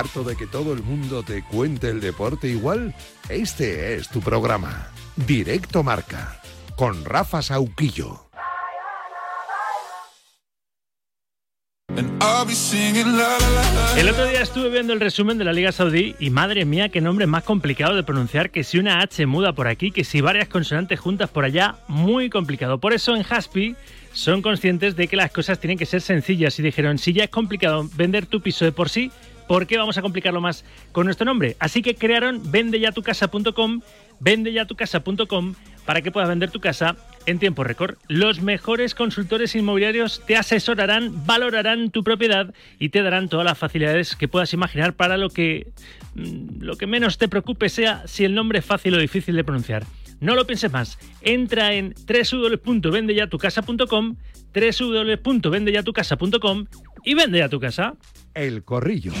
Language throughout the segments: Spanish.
¿Harto de que todo el mundo te cuente el deporte igual? Este es tu programa. Directo Marca. Con Rafa Sauquillo. El otro día estuve viendo el resumen de la Liga Saudí y madre mía, qué nombre más complicado de pronunciar, que si una H muda por aquí, que si varias consonantes juntas por allá, muy complicado. Por eso en Haspi son conscientes de que las cosas tienen que ser sencillas y dijeron, si ya es complicado vender tu piso de por sí, ¿por qué vamos a complicarlo más con nuestro nombre? Así que crearon vendeyatucasa.com, vendeyatucasa.com para que puedas vender tu casa en tiempo récord. Los mejores consultores inmobiliarios te asesorarán, valorarán tu propiedad y te darán todas las facilidades que puedas imaginar para lo que mm, lo que menos te preocupe sea si el nombre es fácil o difícil de pronunciar. No lo pienses más. Entra en www.vendeyatucasa.com, www.vendeyatucasa.com y vende ya tu casa. El corrillo.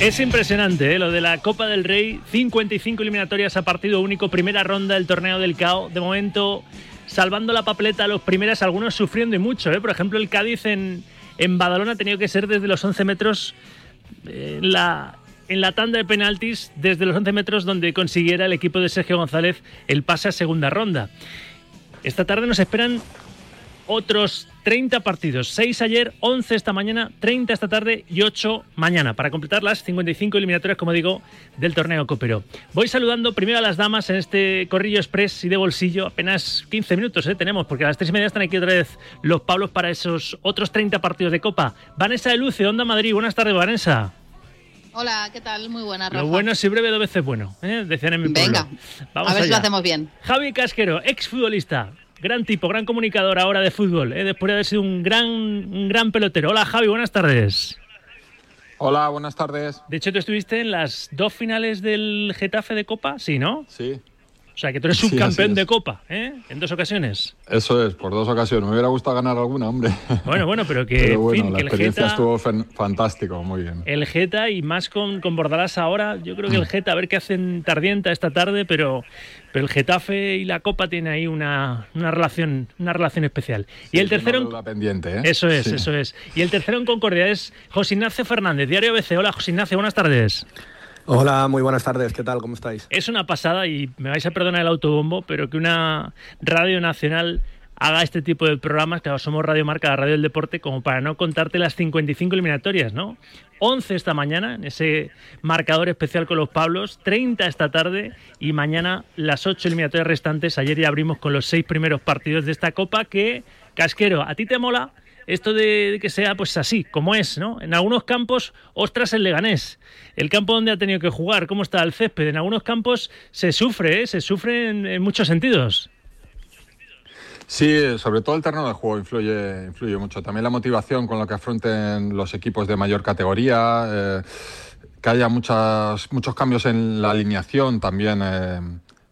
Es impresionante ¿eh? lo de la Copa del Rey, 55 eliminatorias a partido único, primera ronda del torneo del CAO. De momento, salvando la papeleta a los primeros, algunos sufriendo y mucho. ¿eh? Por ejemplo, el Cádiz en, en Badalona ha tenido que ser desde los 11 metros eh, la, en la tanda de penaltis, desde los 11 metros donde consiguiera el equipo de Sergio González el pase a segunda ronda. Esta tarde nos esperan otros 30 partidos, 6 ayer, 11 esta mañana, 30 esta tarde y 8 mañana, para completar las 55 eliminatorias, como digo, del torneo Copero. Voy saludando primero a las damas en este corrillo express y de bolsillo, apenas 15 minutos ¿eh? tenemos, porque a las 3 y media están aquí otra vez los Pablos para esos otros 30 partidos de Copa. Vanessa de Luce, Onda Madrid, buenas tardes, Vanessa. Hola, ¿qué tal? Muy buena, Rafa. Lo bueno si breve dos veces bueno, ¿eh? decían en mi pueblo. Venga, Vamos a ver si lo allá. hacemos bien. Javi Casquero, exfutbolista, gran tipo, gran comunicador ahora de fútbol, ¿eh? después de haber sido un gran, un gran pelotero. Hola Javi, buenas tardes. Hola, buenas tardes. De hecho, tú estuviste en las dos finales del Getafe de Copa, sí, ¿no? Sí, O sea, que tú eres Sí, subcampeón así de. Copa, ¿eh? En dos ocasiones. eso es, por dos ocasiones. Me hubiera gustado ganar alguna, hombre. Bueno, bueno, pero que, Pero en bueno, fin, la que el experiencia Geta, estuvo fantástico, muy bien. el Geta y más con, con Bordalás ahora, yo creo que el Geta, a ver qué hacen Tardienta esta tarde, pero, pero el Getafe y la Copa tienen ahí una, una relación, una relación especial. y Sí, el es una tercero en- pendiente, ¿eh? Eso es, Sí. eso es. Y el tercero en Concordia es José Ignacio Fernández, Diario BC. Hola, José Ignacio, buenas tardes. Hola, muy buenas tardes, ¿qué tal? ¿Cómo estáis? Es una pasada y me vais a perdonar el autobombo, pero que una radio nacional haga este tipo de programas, que somos Radio Marca, la radio del deporte, como para no contarte las 55 eliminatorias, ¿no? 11 esta mañana, en ese marcador especial con los Pablos, 30 esta tarde y mañana las 8 eliminatorias restantes. Ayer ya abrimos con los 6 primeros partidos de esta Copa que, Casquero, ¿a ti te mola? Esto de que sea pues así, como es, ¿no? En algunos campos, ostras, el Leganés. El campo donde ha tenido que jugar, cómo está el césped. En algunos campos se sufre, ¿eh? se sufre en, muchos sentidos. Sí, sobre todo el terreno de juego influye, influye mucho. También la motivación con la que afronten los equipos de mayor categoría, eh, que haya muchas, muchos cambios en la alineación también. eh,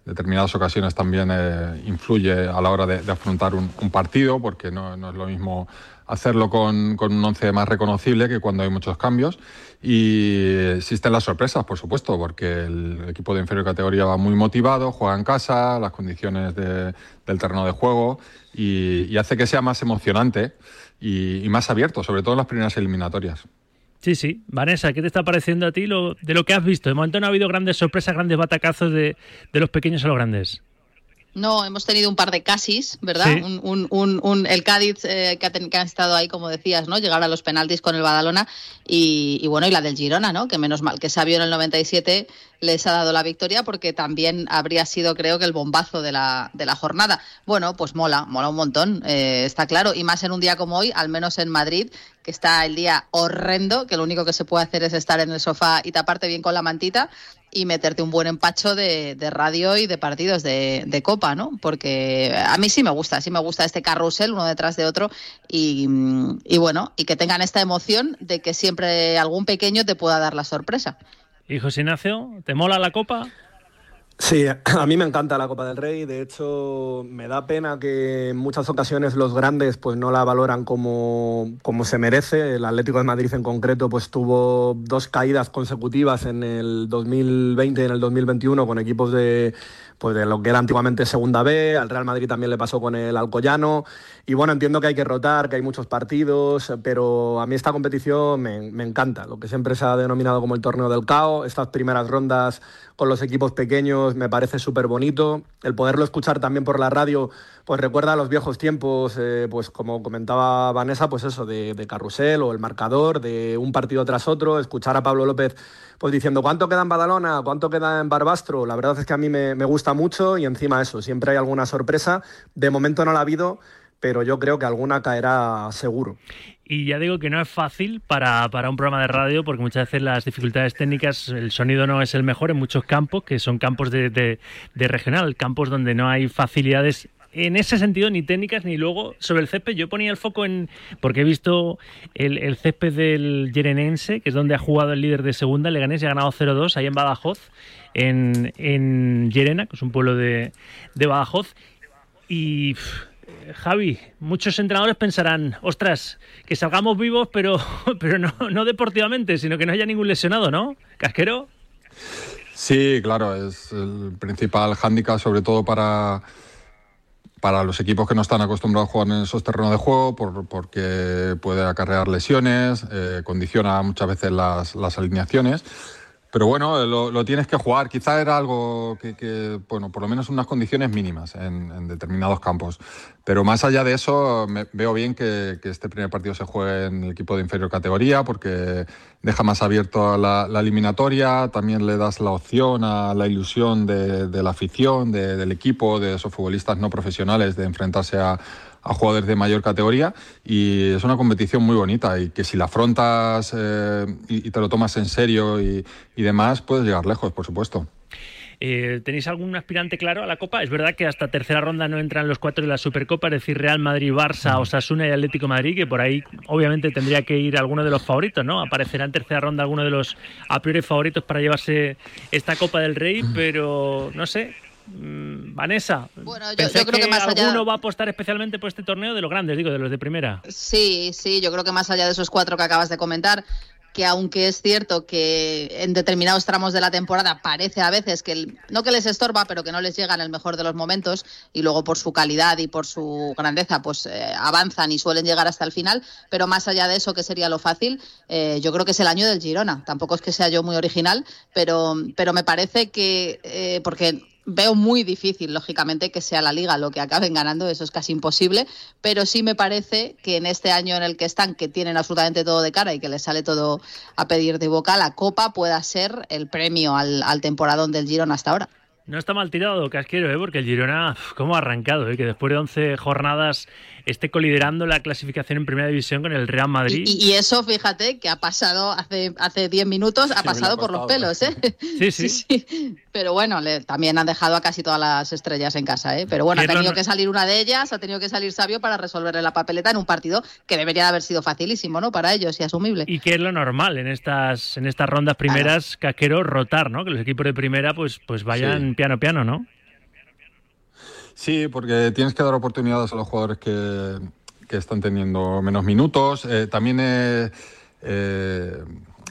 determinadas ocasiones también eh, influye a la hora de, de afrontar un, un partido, porque no, no es lo mismo hacerlo con, con un once más reconocible que cuando hay muchos cambios. Y existen las sorpresas, por supuesto, porque el equipo de inferior categoría va muy motivado, juega en casa, las condiciones de- del terreno de juego y, hace que sea más emocionante y, y más abierto, sobre todo en las primeras eliminatorias. Sí, sí. Vanessa, ¿qué te está pareciendo a ti lo, de lo que has visto? De momento no ha habido grandes sorpresas, grandes batacazos de, de los pequeños a los grandes. No, hemos tenido un par de casis, ¿verdad? Sí. Un, un- un- un- el Cádiz eh, que, ha ten- que ha estado ahí, como decías, ¿no? Llegar a los penaltis con el Badalona y, y bueno, y la del Girona, ¿no? Que menos mal que Sabio en el 97 les ha dado la victoria porque también habría sido, creo que, el bombazo de la, de la jornada. Bueno, pues mola, mola un montón, eh, está claro. Y más en un día como hoy, al menos en Madrid, que está el día horrendo, que lo único que se puede hacer es estar en el sofá y taparte bien con la mantita y meterte un buen empacho de, de radio y de partidos de, de copa, ¿no? Porque a mí sí me gusta, sí me gusta este carrusel uno detrás de otro y, y bueno, y que tengan esta emoción de que siempre algún pequeño te pueda dar la sorpresa. ¿Y José Ignacio, te mola la copa? Sí, a mí me encanta la Copa del Rey. De hecho, me da pena que en muchas ocasiones los grandes pues no la valoran como, como se merece. El Atlético de Madrid en concreto pues tuvo dos caídas consecutivas en el 2020 y en el 2021 con equipos de pues de lo que era antiguamente Segunda B, al Real Madrid también le pasó con el Alcoyano. Y bueno, entiendo que hay que rotar, que hay muchos partidos, pero a mí esta competición me, encanta, lo que siempre se ha denominado como el torneo del caos, estas primeras rondas con los equipos pequeños me parece súper bonito. El poderlo escuchar también por la radio, pues recuerda a los viejos tiempos, eh, pues como comentaba Vanessa, pues eso, de, carrusel o el marcador, de un partido tras otro, escuchar a Pablo López pues diciendo cuánto queda en Badalona, cuánto queda en Barbastro. La verdad es que a mí me, gusta mucho y encima eso, siempre hay alguna sorpresa. De momento no la ha habido, pero yo creo que alguna caerá seguro. Y ya digo que no es fácil para, para, un programa de radio porque muchas veces las dificultades técnicas, el sonido no es el mejor en muchos campos, que son campos de, de, de regional, campos donde no hay facilidades en ese sentido ni técnicas ni luego sobre el césped yo ponía el foco en porque he visto el, el césped del Yerenense que es donde ha jugado el líder de segunda Leganés y ha ganado 0-2 ahí en Badajoz en, en Llerena que es un pueblo de, Badajoz y Javi, muchos entrenadores pensarán, ostras, que salgamos vivos, pero, pero no, no deportivamente, sino que no haya ningún lesionado, ¿no? ¿Casquero? Sí, claro, es el principal hándicap, sobre todo para, para los equipos que no están acostumbrados a jugar en esos terrenos de juego, por, porque puede acarrear lesiones, eh, condiciona muchas veces las, las alineaciones. Pero bueno, lo, tienes que jugar. Quizá era algo que, bueno, por lo menos unas condiciones mínimas en, determinados campos. Pero más allá de eso, me, veo bien que, este primer partido se juegue en el equipo de inferior categoría porque deja más abierto la, eliminatoria, también le das la opción a la ilusión de, la afición, de, del equipo, de esos futbolistas no profesionales, de enfrentarse a, a jugadores de mayor categoría y es una competición muy bonita y que si la afrontas eh, y, y, te lo tomas en serio y, y, demás, puedes llegar lejos, por supuesto. Eh, ¿Tenéis algún aspirante claro a la Copa? Es verdad que hasta tercera ronda no entran los cuatro de la Supercopa, es decir, Real Madrid, Barça, Osasuna y Atlético Madrid, que por ahí obviamente tendría que ir alguno de los favoritos, ¿no? Aparecerá en tercera ronda alguno de los a priori favoritos para llevarse esta Copa del Rey, pero no sé, Vanessa, bueno, yo, yo creo que, que, más allá... alguno va a apostar especialmente por este torneo de los grandes, digo, de los de primera. Sí, sí, yo creo que más allá de esos cuatro que acabas de comentar, que aunque es cierto que en determinados tramos de la temporada parece a veces que el, no que les estorba, pero que no les llega en el mejor de los momentos y luego por su calidad y por su grandeza pues eh, avanzan y suelen llegar hasta el final, pero más allá de eso que sería lo fácil, eh, yo creo que es el año del Girona. Tampoco es que sea yo muy original, pero, pero me parece que eh, porque veo muy difícil, lógicamente, que sea la liga lo que acaben ganando, eso es casi imposible, pero sí me parece que en este año en el que están, que tienen absolutamente todo de cara y que les sale todo a pedir de boca, la Copa pueda ser el premio al, al temporadón del Girona hasta ahora. No está mal tirado, Casquero, ¿eh? porque el Girona, ¿cómo ha arrancado? ¿eh? Que después de 11 jornadas esté coliderando la clasificación en primera división con el Real Madrid. Y, y eso, fíjate, que ha pasado hace, hace 10 minutos, ha pasado por los pelos, ¿eh? Sí, sí. sí, sí. Pero bueno, le, también han dejado a casi todas las estrellas en casa, ¿eh? Pero bueno, ha tenido que salir una de ellas, ha tenido que salir Sabio para resolverle la papeleta en un partido que debería de haber sido facilísimo, ¿no? Para ellos y asumible. Y que es lo normal en estas, en estas rondas primeras, claro. Casquero, rotar, ¿no? Que los equipos de primera pues, pues vayan sí. piano piano, ¿no? Sí, porque tienes que dar oportunidades a los jugadores que, que están teniendo menos minutos. Eh, también eh, eh,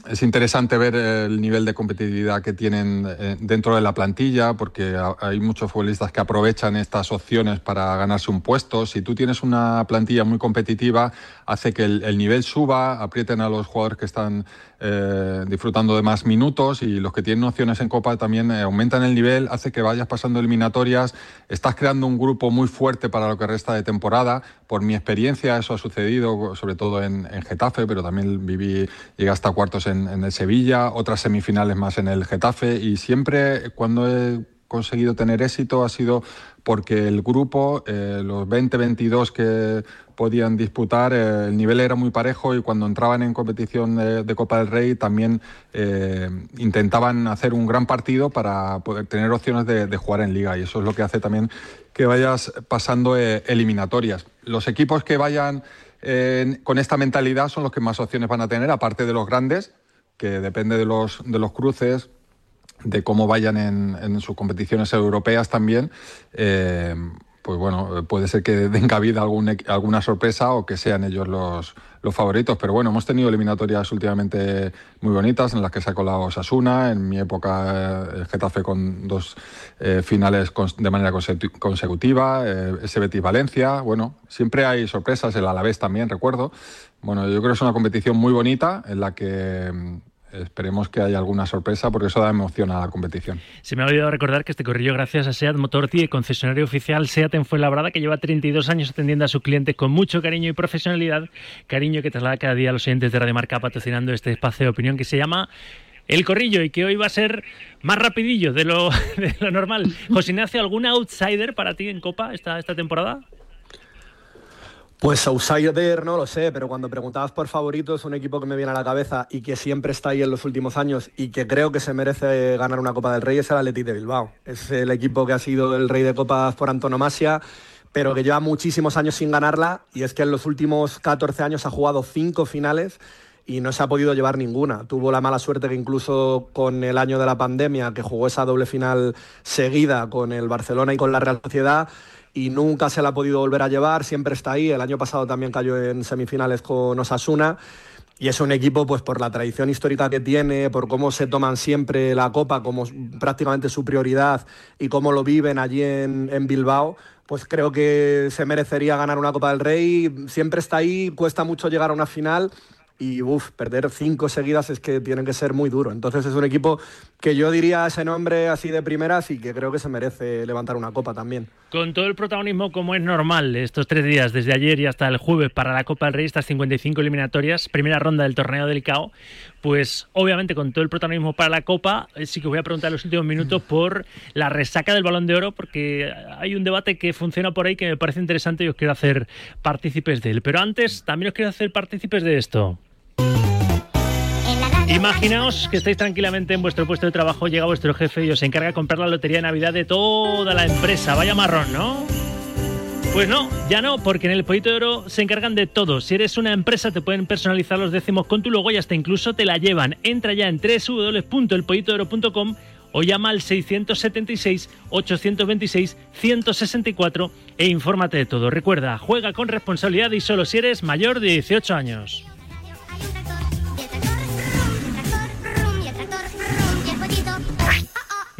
es interesante ver el nivel de competitividad que tienen eh, dentro de la plantilla, porque hay muchos futbolistas que aprovechan estas opciones para ganarse un puesto. Si tú tienes una plantilla muy competitiva, hace que el, el nivel suba, aprieten a los jugadores que están eh, disfrutando de más minutos y los que tienen opciones en Copa también eh, aumentan el nivel, hace que vayas pasando eliminatorias, estás creando un grupo muy fuerte para lo que resta de temporada. Por mi experiencia eso ha sucedido, sobre todo en, en Getafe, pero también viví, llegué hasta cuartos en, en el Sevilla, otras semifinales más en el Getafe y siempre cuando he conseguido tener éxito ha sido porque el grupo, eh, los 20-22 que podían disputar, eh, el nivel era muy parejo y cuando entraban en competición de, Copa del Rey también eh, intentaban hacer un gran partido para poder tener opciones de, de, jugar en liga y eso es lo que hace también que vayas pasando eliminatorias. Los equipos que vayan con esta mentalidad son los que más opciones van a tener, aparte de los grandes, que depende de los, de los cruces, de cómo vayan en, sus competiciones europeas también, eh, pues bueno, puede ser que den cabida alguna sorpresa o que sean ellos los, los favoritos. Pero bueno, hemos tenido eliminatorias últimamente muy bonitas en las que se ha colado Sasuna, en mi época eh, el Getafe con dos eh, finales de manera consecutiva, eh, Valencia. Bueno, siempre hay sorpresas, el Alavés también, recuerdo. Bueno, yo creo que es una competición muy bonita en la que mm, esperemos que haya alguna sorpresa porque eso da emoción a la competición. Se me ha olvidado recordar que este corrillo gracias a SEAT Motorti, concesionario oficial SEAT en Fuenlabrada, que lleva 32 años atendiendo a sus clientes con mucho cariño y profesionalidad, cariño que traslada cada día a los oyentes de Radio Marca patrocinando este espacio de opinión que se llama el corrillo y que hoy va a ser más rapidillo de lo, de lo normal. José Ignacio, ¿algún outsider para ti en Copa esta, esta temporada? Pues outsider no lo sé, pero cuando preguntabas por favorito es un equipo que me viene a la cabeza y que siempre está ahí en los últimos años y que creo que se merece ganar una Copa del Rey es el Athletic de Bilbao. Es el equipo que ha sido el rey de copas por antonomasia, pero que lleva muchísimos años sin ganarla y es que en los últimos 14 años ha jugado cinco finales y no se ha podido llevar ninguna. Tuvo la mala suerte que incluso con el año de la pandemia, que jugó esa doble final seguida con el Barcelona y con la Real Sociedad, y nunca se la ha podido volver a llevar, siempre está ahí. El año pasado también cayó en semifinales con Osasuna. Y es un equipo, pues por la tradición histórica que tiene, por cómo se toman siempre la copa como prácticamente su prioridad y cómo lo viven allí en, en Bilbao, pues creo que se merecería ganar una Copa del Rey. Siempre está ahí, cuesta mucho llegar a una final y uf, perder cinco seguidas es que tiene que ser muy duro. Entonces es un equipo que yo diría ese nombre así de primeras y que creo que se merece levantar una copa también. Con todo el protagonismo como es normal estos tres días, desde ayer y hasta el jueves para la Copa del Rey, estas 55 eliminatorias, primera ronda del torneo del CAO, pues obviamente con todo el protagonismo para la Copa, eh, sí que voy a preguntar los últimos minutos por la resaca del Balón de Oro, porque hay un debate que funciona por ahí que me parece interesante y os quiero hacer partícipes de él. Pero antes también os quiero hacer partícipes de esto. Imaginaos que estáis tranquilamente en vuestro puesto de trabajo, llega vuestro jefe y os encarga de comprar la lotería de Navidad de toda la empresa. Vaya marrón, ¿no? Pues no, ya no, porque en el Pollito de Oro se encargan de todo. Si eres una empresa te pueden personalizar los décimos con tu logo y hasta incluso te la llevan. Entra ya en www.elpollitodeoro.com o llama al 676-826-164 e infórmate de todo. Recuerda, juega con responsabilidad y solo si eres mayor de 18 años.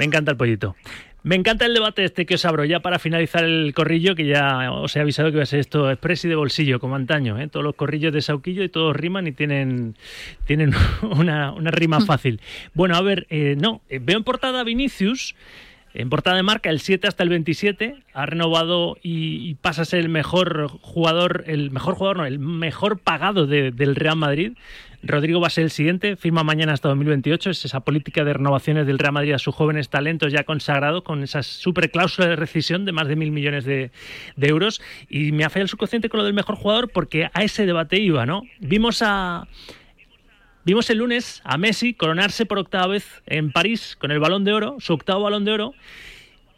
Me encanta el pollito. Me encanta el debate este que os abro ya para finalizar el corrillo, que ya os he avisado que va a ser esto express y de bolsillo, como antaño. ¿eh? Todos los corrillos de Sauquillo y todos riman y tienen, tienen una, rima fácil. Bueno, a ver, eh, no, eh, veo en portada Vinicius. En portada de marca, el 7 hasta el 27, ha renovado y, pasa a ser el mejor jugador, el mejor jugador, no, el mejor pagado del Real Madrid. Rodrigo va a ser el siguiente, firma mañana hasta 2028. Es esa política de renovaciones del Real Madrid a sus jóvenes talentos ya consagrado con esa super cláusula de rescisión de más de mil millones de, euros. Y me ha fallado el subconsciente con lo del mejor jugador porque a ese debate iba, ¿no? Vimos a. Vimos el lunes a Messi coronarse por octava vez en París con el balón de oro, su octavo balón de oro,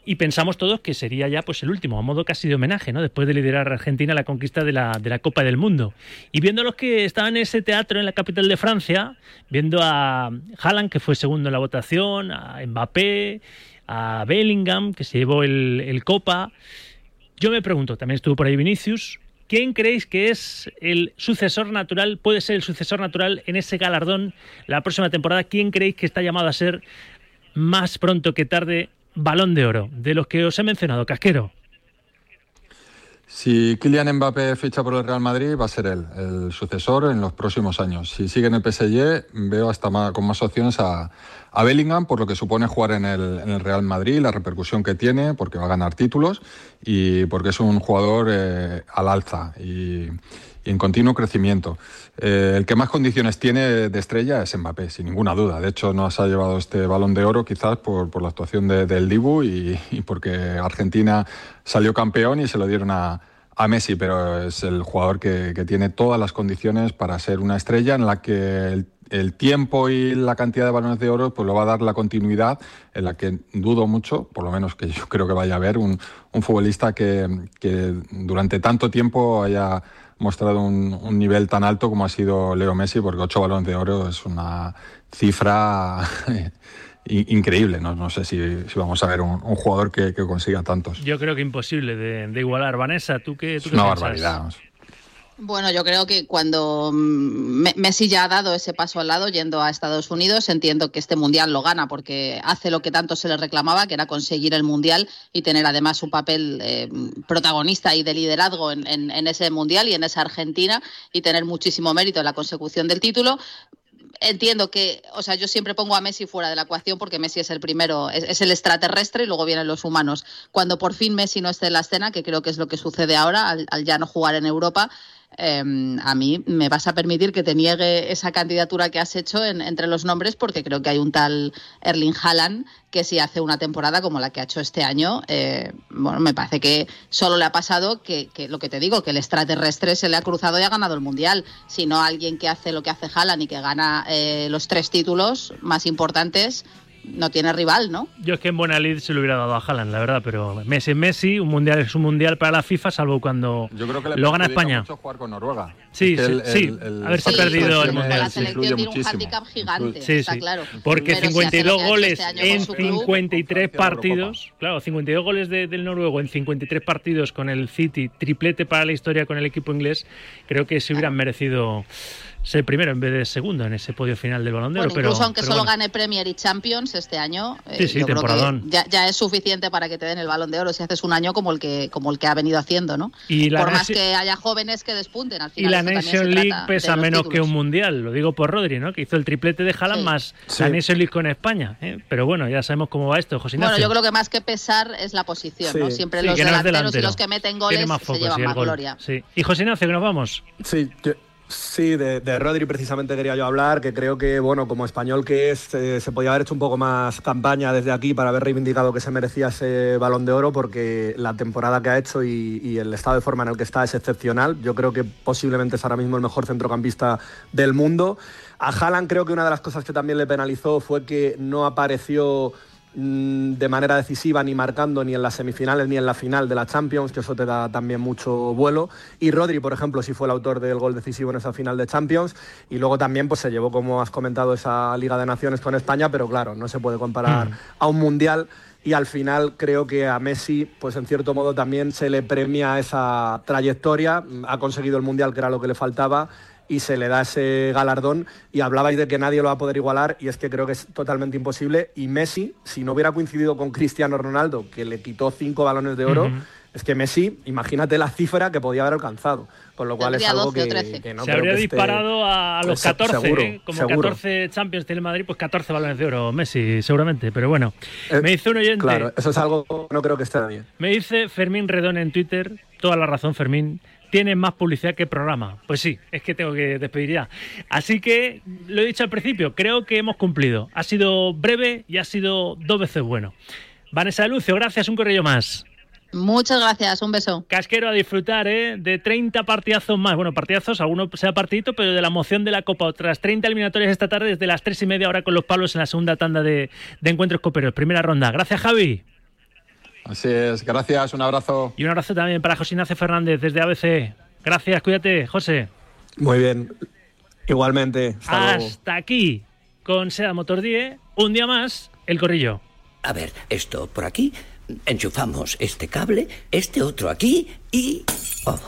y pensamos todos que sería ya pues el último, a modo casi de homenaje, ¿no? Después de liderar a Argentina la conquista de la, de la Copa del Mundo. Y viendo los que estaban en ese teatro en la capital de Francia, viendo a Haaland, que fue segundo en la votación, a Mbappé, a Bellingham, que se llevó el, el Copa, yo me pregunto, también estuvo por ahí Vinicius, ¿Quién creéis que es el sucesor natural, puede ser el sucesor natural en ese galardón la próxima temporada? ¿Quién creéis que está llamado a ser más pronto que tarde balón de oro, de los que os he mencionado, Casquero. Si Kylian Mbappé ficha por el Real Madrid, va a ser él, el sucesor en los próximos años. Si sigue en el PSG, veo hasta con más opciones a, Bellingham, por lo que supone jugar en el, Real Madrid, la repercusión que tiene, porque va a ganar títulos y porque es un jugador eh, al alza. Y en continuo crecimiento. Eh, el que más condiciones tiene de estrella es Mbappé, sin ninguna duda. De hecho, no se ha llevado este balón de oro quizás por, la actuación del Dibu y, porque Argentina salió campeón y se lo dieron a, Messi, pero es el jugador que, tiene todas las condiciones para ser una estrella en la que el, tiempo y la cantidad de balones de oro pues lo va a dar la continuidad en la que dudo mucho, por lo menos que yo creo que vaya a haber un, futbolista que, que durante tanto tiempo haya mostrado un, nivel tan alto como ha sido Leo Messi, porque ocho balones de oro es una cifra increíble. No, no sé si, vamos a ver un, jugador que, consiga tantos. Yo creo que imposible de, igualar. Vanessa, ¿tú qué, tú es una barbaridad. Bueno, yo creo que cuando mm, Messi ya ha dado ese paso al lado yendo a Estados Unidos, entiendo que este mundial lo gana porque hace lo que tanto se le reclamaba, que era conseguir el mundial y tener además un papel eh, protagonista y de liderazgo en, en, ese mundial y en esa Argentina y tener muchísimo mérito en la consecución del título entiendo que, o sea, yo siempre pongo a Messi fuera de la ecuación porque Messi es el primero, es, el extraterrestre y luego vienen los humanos. Cuando por fin Messi no esté en la escena, que creo que es lo que sucede ahora al ya no jugar en Europa, Em, a mí me vas a permitir que te niegue esa candidatura que has hecho entre los nombres porque creo que hay un tal Erling Haaland que si hace una temporada como la que ha hecho este año, eh, bueno, me parece que solo le ha pasado que, lo que te digo, que el extraterrestre se le ha cruzado y ha ganado el Mundial, sino alguien que hace lo que hace Haaland y que gana eh, los tres títulos más importantes, no tiene rival, ¿no? Yo es que en buena lid se lo hubiera dado a Haaland, la verdad, pero Messi es Messi, un mundial es un mundial para la FIFA, salvo cuando Yo creo que le lo gana España. mucho jugar con Noruega. Sí, sí, sí. haberse perdido el mundial. La selección tiene un handicap gigante, sí, está claro. Porque 52 goles este en 53 partidos, claro, 52 goles del noruego en 53 partidos con el City, triplete para la historia con el equipo inglés, creo que se hubieran merecido ser primero en vez de segundo en ese podio final del Balón de Oro. incluso aunque solo gane Premier y Champions este año, eh, yo creo que ya, es suficiente para que te den el Balón de Oro si haces un año como el que como el que ha venido haciendo, ¿no? Y por más que haya jóvenes que despunten al final. Y la Nation League pesa menos que un mundial, lo digo por Rodri, ¿no? Que hizo el triplete de Haaland más la Nation League con España. ¿eh? Pero bueno, ya sabemos cómo va esto, José Bueno, yo creo que más que pesar es la posición, ¿no? Siempre los delanteros y los que meten goles se llevan más gloria. Y José Ignacio, que nos vamos. Sí, yo Sí, de, Rodri precisamente quería yo hablar, que creo que, bueno, como español que es, eh, se podía haber hecho un poco más campaña desde aquí para haber reivindicado que se merecía ese balón de oro, porque la temporada que ha hecho y, el estado de forma en el que está es excepcional. Yo creo que posiblemente es ahora mismo el mejor centrocampista del mundo. A Haaland creo que una de las cosas que también le penalizó fue que no apareció de manera decisiva ni marcando ni en las semifinales ni en la final de la Champions, que eso te da también mucho vuelo. Y Rodri, por ejemplo, sí fue el autor del gol decisivo en esa final de Champions. Y luego también pues, se llevó, como has comentado, esa Liga de Naciones con España, pero claro, no se puede comparar mm. a un Mundial. Y al final creo que a Messi, pues en cierto modo también se le premia esa trayectoria. Ha conseguido el Mundial, que era lo que le faltaba y se le da ese galardón. Y hablabais de que nadie lo va a poder igualar y es que creo que es totalmente imposible. Y Messi, si no hubiera coincidido con Cristiano Ronaldo, que le quitó cinco balones de oro, es que Messi, imagínate la cifra que podía haber alcanzado. Con lo cual es algo que, no Se habría disparado a los 14, ¿eh? como 14 Champions tiene Madrid, pues 14 balones de oro Messi, seguramente. Pero bueno, eh, me dice un oyente. Claro, eso es algo que no creo que esté bien. Me dice Fermín Redón en Twitter, toda la razón, Fermín tiene más publicidad que programa. Pues sí, es que tengo que despedir ya. Así que, lo he dicho al principio, creo que hemos cumplido. Ha sido breve y ha sido dos veces bueno. Vanessa Lucio, gracias, un correo más. Muchas gracias, un beso. Casquero a disfrutar, ¿eh? De 30 partidazos más. Bueno, partidazos, alguno sea partidito, pero de la emoción de la Copa. Otras 30 eliminatorias esta tarde desde las 3 y media, ahora con los palos en la segunda tanda de, de encuentros coperos. Primera ronda. Gracias, Javi. Así es, gracias, un abrazo. Y un abrazo también para José Ignacio Fernández desde ABC. Gracias, cuídate, José. Muy bien, igualmente. Hasta, aquí, con Seda Motor 10, un día más, el corrillo. A ver, esto por aquí, enchufamos este cable, este otro aquí y... Oh.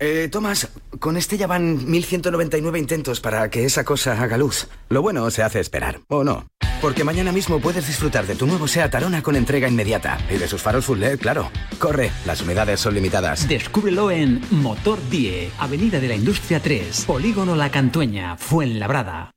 Eh, Tomás, con este ya van 1199 intentos para que esa cosa haga luz. Lo bueno se hace esperar, ¿o no? Porque mañana mismo puedes disfrutar de tu nuevo SEAT Arona con entrega inmediata. Y de sus faros full LED, claro. Corre, las unidades son limitadas. Descúbrelo en Motor Die, Avenida de la Industria 3, Polígono La Cantueña, Fuenlabrada.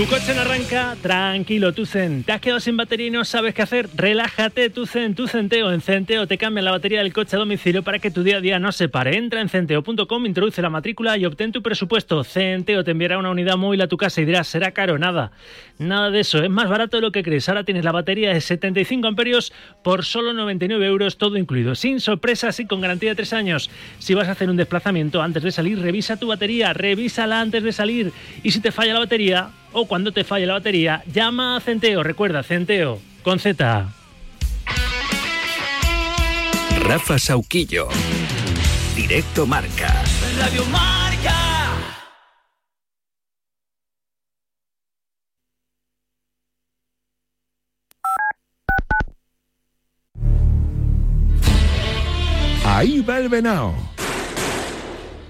Tu coche no arranca, tranquilo, Tucen. ¿Te has quedado sin batería y no sabes qué hacer? Relájate, Tucen, tu Centeo. En Centeo te cambian la batería del coche a domicilio para que tu día a día no se pare. Entra en centeo.com, introduce la matrícula y obtén tu presupuesto. Centeo te enviará una unidad móvil a tu casa y dirás, será caro. Nada, nada de eso. Es más barato de lo que crees. Ahora tienes la batería de 75 amperios por solo 99 euros, todo incluido. Sin sorpresas y con garantía de 3 años. Si vas a hacer un desplazamiento antes de salir, revisa tu batería, revísala antes de salir. Y si te falla la batería, o cuando te falle la batería, llama a Centeo. Recuerda, Centeo, con Z. Rafa Sauquillo. Directo Marca. Radio Marca. Ahí va el venao.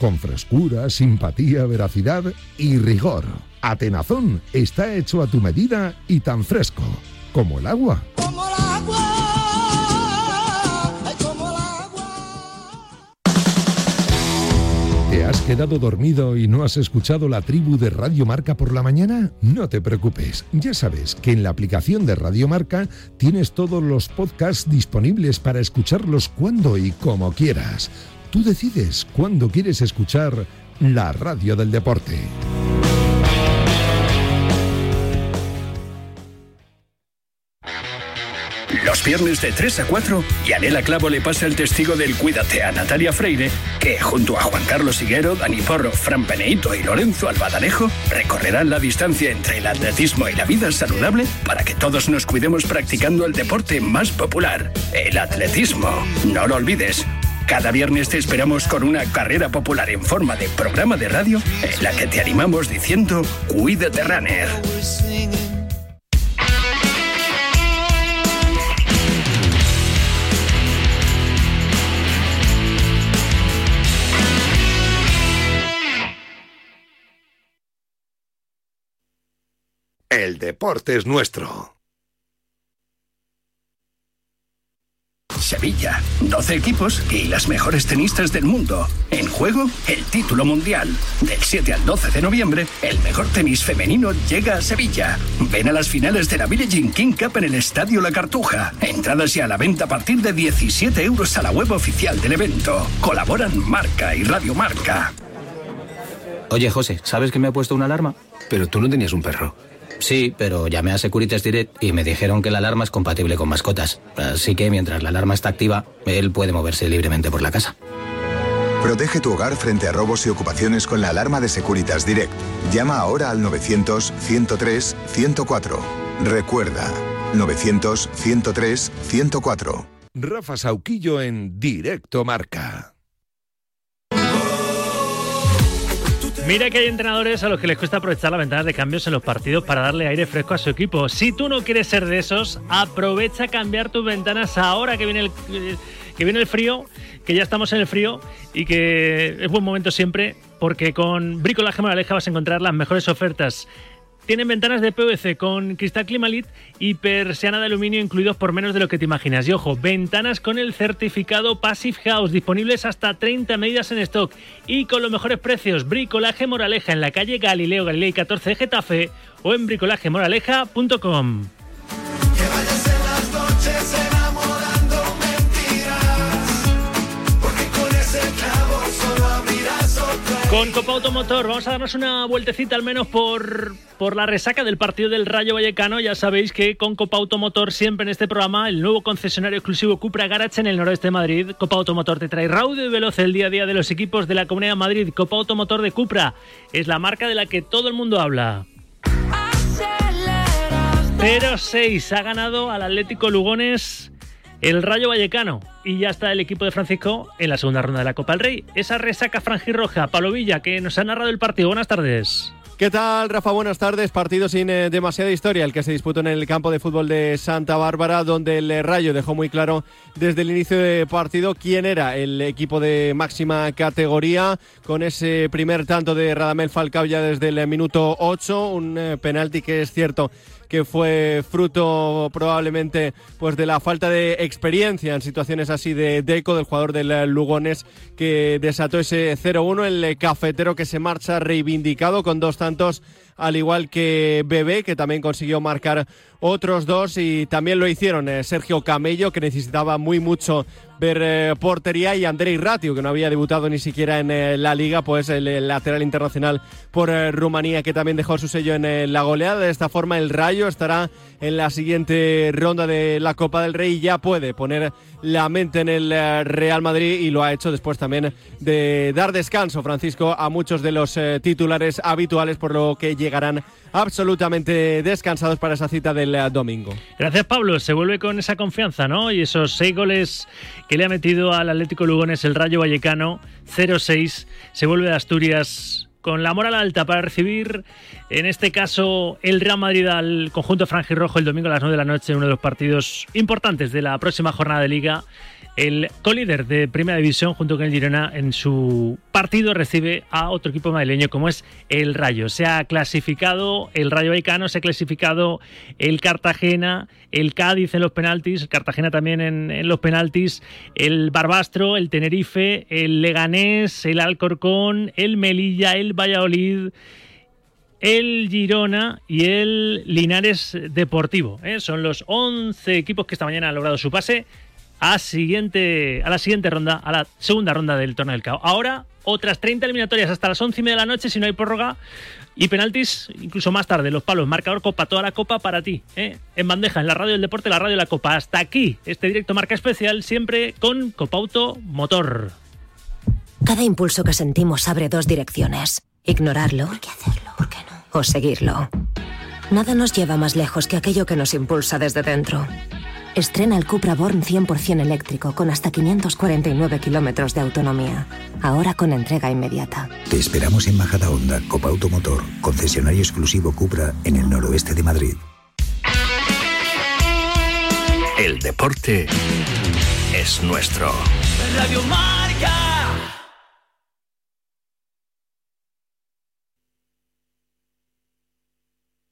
con frescura, simpatía, veracidad y rigor. Atenazón está hecho a tu medida y tan fresco como el agua. ¿Te has quedado dormido y no has escuchado la tribu de Radio Marca por la mañana? No te preocupes, ya sabes que en la aplicación de Radio Marca tienes todos los podcasts disponibles para escucharlos cuando y como quieras. Tú decides cuándo quieres escuchar la radio del deporte. Los viernes de 3 a 4, Yanela Clavo le pasa el testigo del Cuídate a Natalia Freire, que junto a Juan Carlos Higuero, Dani Porro, Fran Peneito y Lorenzo Albadanejo recorrerán la distancia entre el atletismo y la vida saludable para que todos nos cuidemos practicando el deporte más popular, el atletismo. No lo olvides, cada viernes te esperamos con una carrera popular en forma de programa de radio en la que te animamos diciendo Cuídate Runner. El deporte es nuestro. Sevilla, 12 equipos y las mejores tenistas del mundo. En juego, el título mundial. Del 7 al 12 de noviembre, el mejor tenis femenino llega a Sevilla. Ven a las finales de la Village King Cup en el Estadio La Cartuja. Entradas ya a la venta a partir de 17 euros a la web oficial del evento. Colaboran Marca y Radio Marca. Oye, José, ¿sabes que me ha puesto una alarma? Pero tú no tenías un perro. Sí, pero llamé a Securitas Direct y me dijeron que la alarma es compatible con mascotas. Así que mientras la alarma está activa, él puede moverse libremente por la casa. Protege tu hogar frente a robos y ocupaciones con la alarma de Securitas Direct. Llama ahora al 900-103-104. Recuerda, 900-103-104. Rafa Sauquillo en Directo Marca. Mira que hay entrenadores a los que les cuesta aprovechar la ventana de cambios en los partidos para darle aire fresco a su equipo. Si tú no quieres ser de esos, aprovecha cambiar tus ventanas ahora que viene el, que viene el frío, que ya estamos en el frío y que es buen momento siempre, porque con Bricolaje Moraleja vas a encontrar las mejores ofertas tienen ventanas de PVC con cristal Climalit y persiana de aluminio incluidos por menos de lo que te imaginas. Y ojo, ventanas con el certificado Passive House disponibles hasta 30 medidas en stock y con los mejores precios. Bricolaje Moraleja en la calle Galileo Galilei 14 de Getafe o en bricolajemoraleja.com. Con Copa Automotor vamos a darnos una vueltecita al menos por, por la resaca del partido del Rayo Vallecano. Ya sabéis que con Copa Automotor siempre en este programa el nuevo concesionario exclusivo Cupra Garage en el noroeste de Madrid. Copa Automotor te trae raudo y veloz el día a día de los equipos de la Comunidad de Madrid. Copa Automotor de Cupra es la marca de la que todo el mundo habla. 0-6 ha ganado al Atlético Lugones el Rayo Vallecano. Y ya está el equipo de Francisco en la segunda ronda de la Copa del Rey. Esa resaca franjirroja, Palovilla, que nos ha narrado el partido. Buenas tardes. ¿Qué tal, Rafa? Buenas tardes. Partido sin eh, demasiada historia, el que se disputó en el campo de fútbol de Santa Bárbara, donde el eh, Rayo dejó muy claro desde el inicio de partido quién era el equipo de máxima categoría, con ese primer tanto de Radamel Falcao ya desde el minuto 8, un eh, penalti que es cierto que fue fruto probablemente pues de la falta de experiencia en situaciones así de Deco, del jugador del Lugones, que desató ese 0-1, el cafetero que se marcha reivindicado con dos tantos al igual que Bebé, que también consiguió marcar otros dos y también lo hicieron eh, Sergio Camello, que necesitaba muy mucho ver eh, portería, y Andrei Ratio, que no había debutado ni siquiera en eh, la liga, pues el, lateral internacional por Rumanía, que también dejó su sello en la goleada. De esta forma, el Rayo estará en la siguiente ronda de la Copa del Rey y ya puede poner la mente en el Real Madrid y lo ha hecho después también de dar descanso, Francisco, a muchos de los titulares habituales, por lo que llegarán absolutamente descansados para esa cita del domingo. Gracias, Pablo. Se vuelve con esa confianza, ¿no? Y esos seis goles que le ha metido al Atlético Lugones el Rayo Vallecano, 0-6. Se vuelve de Asturias con la moral alta para recibir, en este caso, el Real Madrid al conjunto franjirrojo el domingo a las 9 de la noche, uno de los partidos importantes de la próxima jornada de Liga el colíder de Primera División, junto con el Girona, en su partido recibe a otro equipo madrileño como es el Rayo. Se ha clasificado el Rayo Vallecano, se ha clasificado el Cartagena, el Cádiz en los penaltis, el Cartagena también en, los penaltis, el Barbastro, el Tenerife, el Leganés, el Alcorcón, el Melilla, el Valladolid el Girona y el Linares Deportivo. ¿eh? Son los 11 equipos que esta mañana han logrado su pase a, siguiente, a la siguiente ronda, a la segunda ronda del torneo del CAO. Ahora, otras 30 eliminatorias hasta las 11 y media de la noche, si no hay prórroga, y penaltis incluso más tarde, los palos, marcador copa, toda la copa para ti, ¿eh? en bandeja, en la radio del deporte, la radio de la copa. Hasta aquí, este directo marca especial, siempre con Copauto Motor. Cada impulso que sentimos abre dos direcciones. Ignorarlo. ¿Por qué hacerlo? ¿Por qué no? O seguirlo. Nada nos lleva más lejos que aquello que nos impulsa desde dentro. Estrena el Cupra Born 100% eléctrico con hasta 549 kilómetros de autonomía. Ahora con entrega inmediata. Te esperamos en Majada Honda, Copa Automotor, concesionario exclusivo Cupra en el noroeste de Madrid. El deporte es nuestro. Radio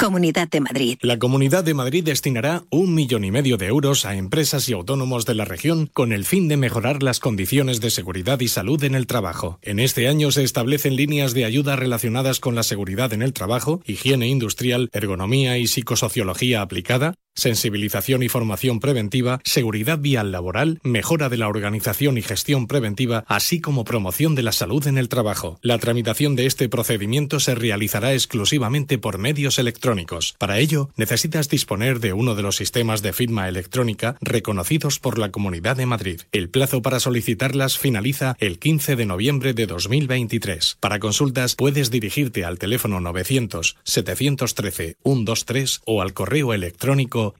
Comunidad de Madrid. La Comunidad de Madrid destinará un millón y medio de euros a empresas y autónomos de la región con el fin de mejorar las condiciones de seguridad y salud en el trabajo. En este año se establecen líneas de ayuda relacionadas con la seguridad en el trabajo, higiene industrial, ergonomía y psicosociología aplicada, sensibilización y formación preventiva, seguridad vial laboral, mejora de la organización y gestión preventiva, así como promoción de la salud en el trabajo. La tramitación de este procedimiento se realizará exclusivamente por medios electrónicos. Para ello, necesitas disponer de uno de los sistemas de firma electrónica reconocidos por la Comunidad de Madrid. El plazo para solicitarlas finaliza el 15 de noviembre de 2023. Para consultas puedes dirigirte al teléfono 900 713 123 o al correo electrónico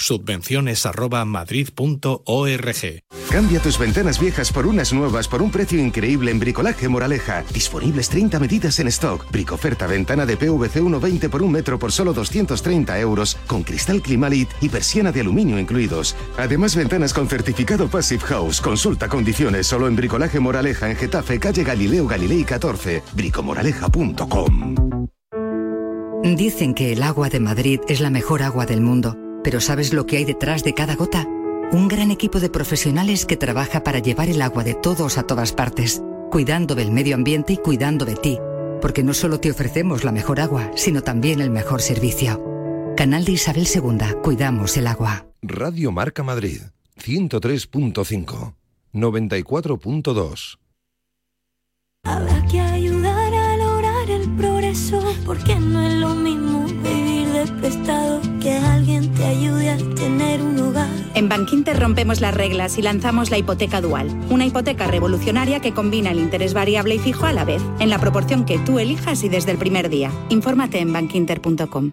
irsst.subvenciones.madrid.org. Cambia tus ventanas viejas por unas nuevas por un precio increíble en Bricolaje Moraleja. Disponibles 30 medidas en stock. Bricoferta ventana de PVC 1,20 por un metro por solo 230 euros, con cristal Climalit y persiana de aluminio incluidos. Además, ventanas con certificado Passive House. Consulta condiciones solo en Bricolaje Moraleja en Getafe, calle Galileo Galilei 14, bricomoraleja.com. Dicen que el agua de Madrid es la mejor agua del mundo, pero ¿sabes lo que hay detrás de cada gota? Un gran equipo de profesionales que trabaja para llevar el agua de todos a todas partes, cuidando del medio ambiente y cuidando de ti, porque no solo te ofrecemos la mejor agua, sino también el mejor servicio. Canal de Isabel II, cuidamos el agua. Radio Marca Madrid, 103.5, 94.2. tener un hogar. En Bankinter rompemos las reglas y lanzamos la hipoteca dual, una hipoteca revolucionaria que combina el interés variable y fijo a la vez, en la proporción que tú elijas y desde el primer día. Infórmate en bankinter.com.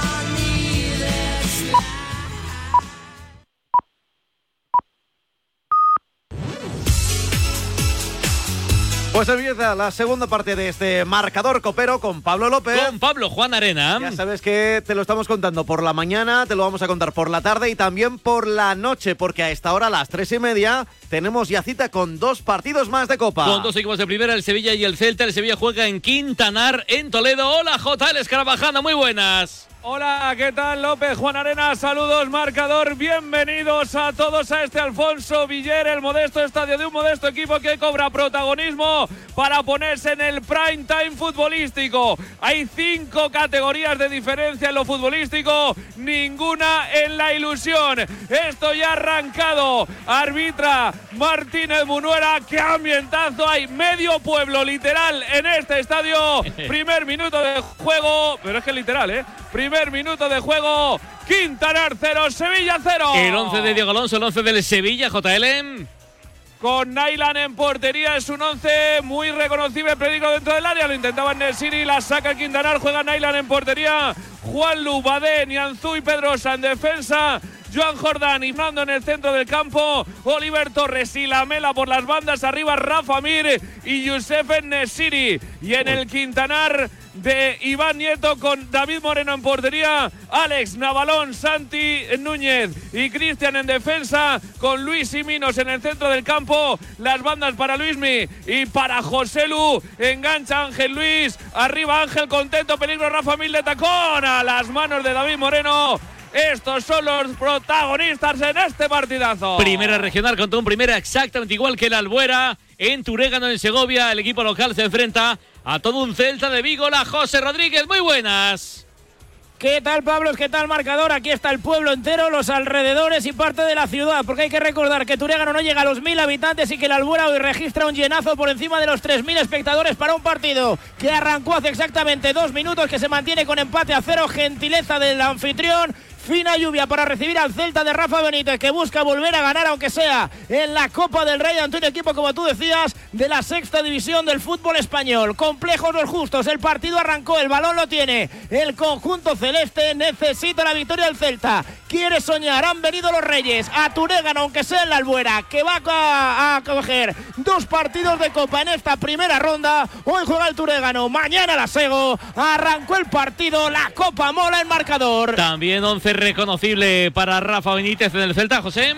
Pues empieza la segunda parte de este marcador copero con Pablo López. Con Pablo Juan Arena. Ya sabes que te lo estamos contando por la mañana, te lo vamos a contar por la tarde y también por la noche, porque a esta hora, a las tres y media, tenemos ya cita con dos partidos más de Copa. Con dos equipos de primera, el Sevilla y el Celta. El Sevilla juega en Quintanar, en Toledo. Hola, JL Escarabajana, muy buenas. Hola, ¿qué tal López? Juan Arena, saludos, marcador. Bienvenidos a todos a este Alfonso Viller, el modesto estadio de un modesto equipo que cobra protagonismo para ponerse en el prime time futbolístico. Hay cinco categorías de diferencia en lo futbolístico, ninguna en la ilusión. Esto ya ha arrancado. Arbitra Martínez Munuera, qué ambientazo hay. Medio pueblo literal en este estadio. Primer minuto de juego, pero es que literal, ¿eh? Primer minuto de juego. Quintanar 0, Sevilla 0. El 11 de Diego Alonso, el 11 del Sevilla, JL. Con Nailan en portería es un 11 muy reconocible, predico dentro del área. Lo intentaba Nesiri, la saca Quintanar, juega Nailan en portería. Juan Lubadé, Nianzú y Pedrosa en defensa. Joan Jordán y Fernando en el centro del campo. Oliver Torres y Lamela por las bandas. Arriba Rafa Mir y Youssef Nesiri. Y en el Quintanar de Iván Nieto con David Moreno en portería. Alex Navalón, Santi Núñez y Cristian en defensa. Con Luis y Minos en el centro del campo. Las bandas para Luismi y para José Lu. Engancha Ángel Luis. Arriba Ángel contento. Peligro Rafa Mil de tacón. A las manos de David Moreno. Estos son los protagonistas en este partidazo. Primera regional contra un primera exactamente igual que la Albuera. En Turégano, en Segovia, el equipo local se enfrenta a todo un Celta de Vigo, la José Rodríguez. Muy buenas. ¿Qué tal, Pablos? ¿Qué tal, marcador? Aquí está el pueblo entero, los alrededores y parte de la ciudad, porque hay que recordar que Turégano no llega a los mil habitantes y que la Albuera hoy registra un llenazo por encima de los 3.000 espectadores para un partido que arrancó hace exactamente dos minutos, que se mantiene con empate a cero, gentileza del anfitrión, Fina lluvia para recibir al Celta de Rafa Benítez, que busca volver a ganar, aunque sea en la Copa del Rey, ante un equipo, como tú decías, de la sexta división del fútbol español. Complejos los justos, el partido arrancó, el balón lo tiene. El conjunto celeste necesita la victoria del Celta. Quiere soñar, han venido los Reyes a Turégano, aunque sea en la Albuera, que va a, a coger dos partidos de Copa en esta primera ronda. Hoy juega el Turégano, mañana la Sego. Arrancó el partido, la Copa mola el marcador. También 11 reconocible para Rafa Benítez en el Celta, José.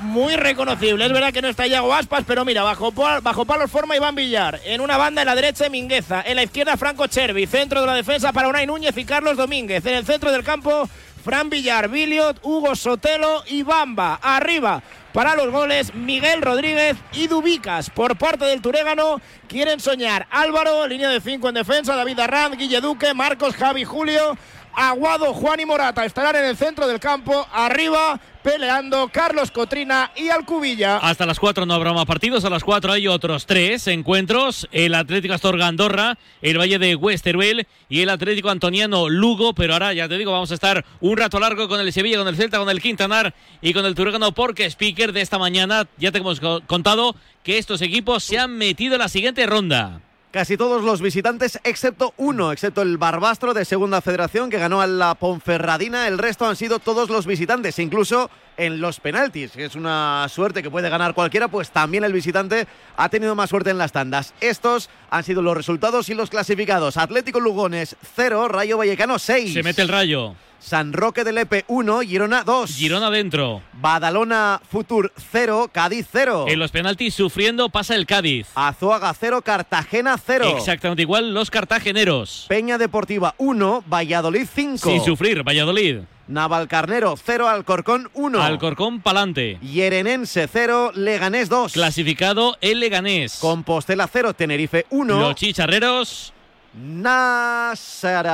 Muy reconocible, es verdad que no está Iago Aspas, pero mira, bajo, bajo palos forma Iván Villar. En una banda en la derecha Mingueza, en la izquierda Franco Chervi, centro de la defensa para Unai Núñez y Carlos Domínguez. En el centro del campo Fran Villar, Biliot, Hugo Sotelo y Bamba. Arriba para los goles Miguel Rodríguez y Dubicas por parte del Turégano. Quieren soñar Álvaro, línea de 5 en defensa, David Arrand, Guille Duque, Marcos, Javi, Julio. Aguado, Juan y Morata estarán en el centro del campo, arriba peleando Carlos Cotrina y Alcubilla. Hasta las 4 no habrá más partidos, a las 4 hay otros tres encuentros, el Atlético Astorga Andorra, el Valle de Westerwell y el Atlético Antoniano Lugo, pero ahora ya te digo, vamos a estar un rato largo con el Sevilla, con el Celta, con el Quintanar y con el Turégano porque speaker de esta mañana ya te hemos contado que estos equipos se han metido en la siguiente ronda casi todos los visitantes, excepto uno, excepto el Barbastro de Segunda Federación que ganó a la Ponferradina. El resto han sido todos los visitantes, incluso en los penaltis, es una suerte que puede ganar cualquiera, pues también el visitante ha tenido más suerte en las tandas. Estos han sido los resultados y los clasificados. Atlético Lugones 0, Rayo Vallecano 6. Se mete el rayo. San Roque del Epe 1, Girona 2. Girona dentro. Badalona Futur 0, Cádiz 0. En los penaltis sufriendo pasa el Cádiz. Azuaga 0, Cartagena 0. Exactamente igual los cartageneros. Peña Deportiva 1, Valladolid 5. Sin sufrir, Valladolid. Navalcarnero 0, Alcorcón 1. Alcorcón Palante. Yerenense 0, Leganés 2. Clasificado el Leganés. Compostela 0, Tenerife 1. Los chicharreros. Nasara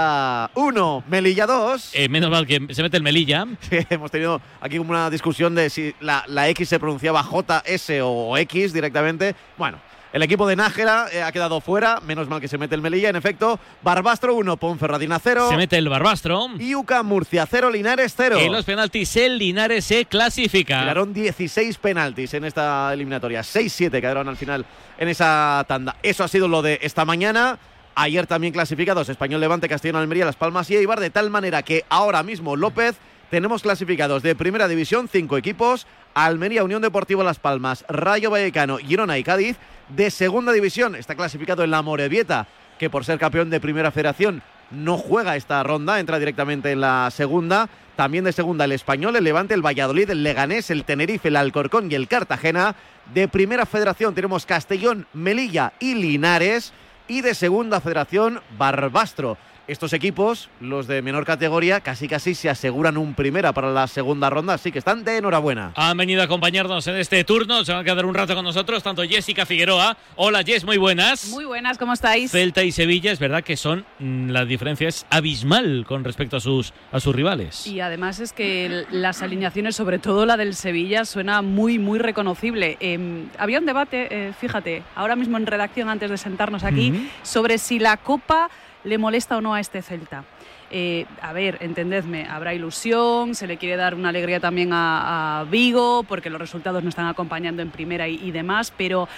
1, Melilla 2. Eh, menos mal que se mete el Melilla. hemos tenido aquí una discusión de si la, la X se pronunciaba JS o X directamente. Bueno, El equipo de Nájera eh, ha quedado fuera, menos mal que se mete el Melilla, en efecto. Barbastro 1, Ponferradina 0. Se mete el Barbastro. Y UCA Murcia 0, Linares 0. En los penaltis el Linares se clasifica. Quedaron 16 penaltis en esta eliminatoria. 6-7 quedaron al final en esa tanda. Eso ha sido lo de esta mañana. Ayer también clasificados Español Levante, Castellón Almería, Las Palmas y Eibar, de tal manera que ahora mismo López tenemos clasificados de Primera División cinco equipos, Almería, Unión Deportiva Las Palmas, Rayo Vallecano, Girona y Cádiz. De Segunda División está clasificado en la Morevieta, que por ser campeón de Primera Federación no juega esta ronda, entra directamente en la segunda. También de segunda el Español, el Levante, el Valladolid, el Leganés, el Tenerife, el Alcorcón y el Cartagena. De Primera Federación tenemos Castellón, Melilla y Linares. Y de Segunda Federación, Barbastro. Estos equipos, los de menor categoría, casi casi se aseguran un primera para la segunda ronda, así que están de enhorabuena. Han venido a acompañarnos en este turno, se van a quedar un rato con nosotros, tanto Jessica Figueroa. Hola Jess, muy buenas. Muy buenas, ¿cómo estáis? Celta y Sevilla, es verdad que son, mm, la diferencia es abismal con respecto a sus, a sus rivales. Y además es que las alineaciones, sobre todo la del Sevilla, suena muy, muy reconocible. Em, había un debate, eh, fíjate, ahora mismo en redacción, antes de sentarnos aquí, sobre si la Copa le molesta o no a este Celta. Eh, a ver, entendedme, habrá ilusión, se le quiere dar una alegría también a, Vigo, porque los resultados no están acompañando en primera y, demás, pero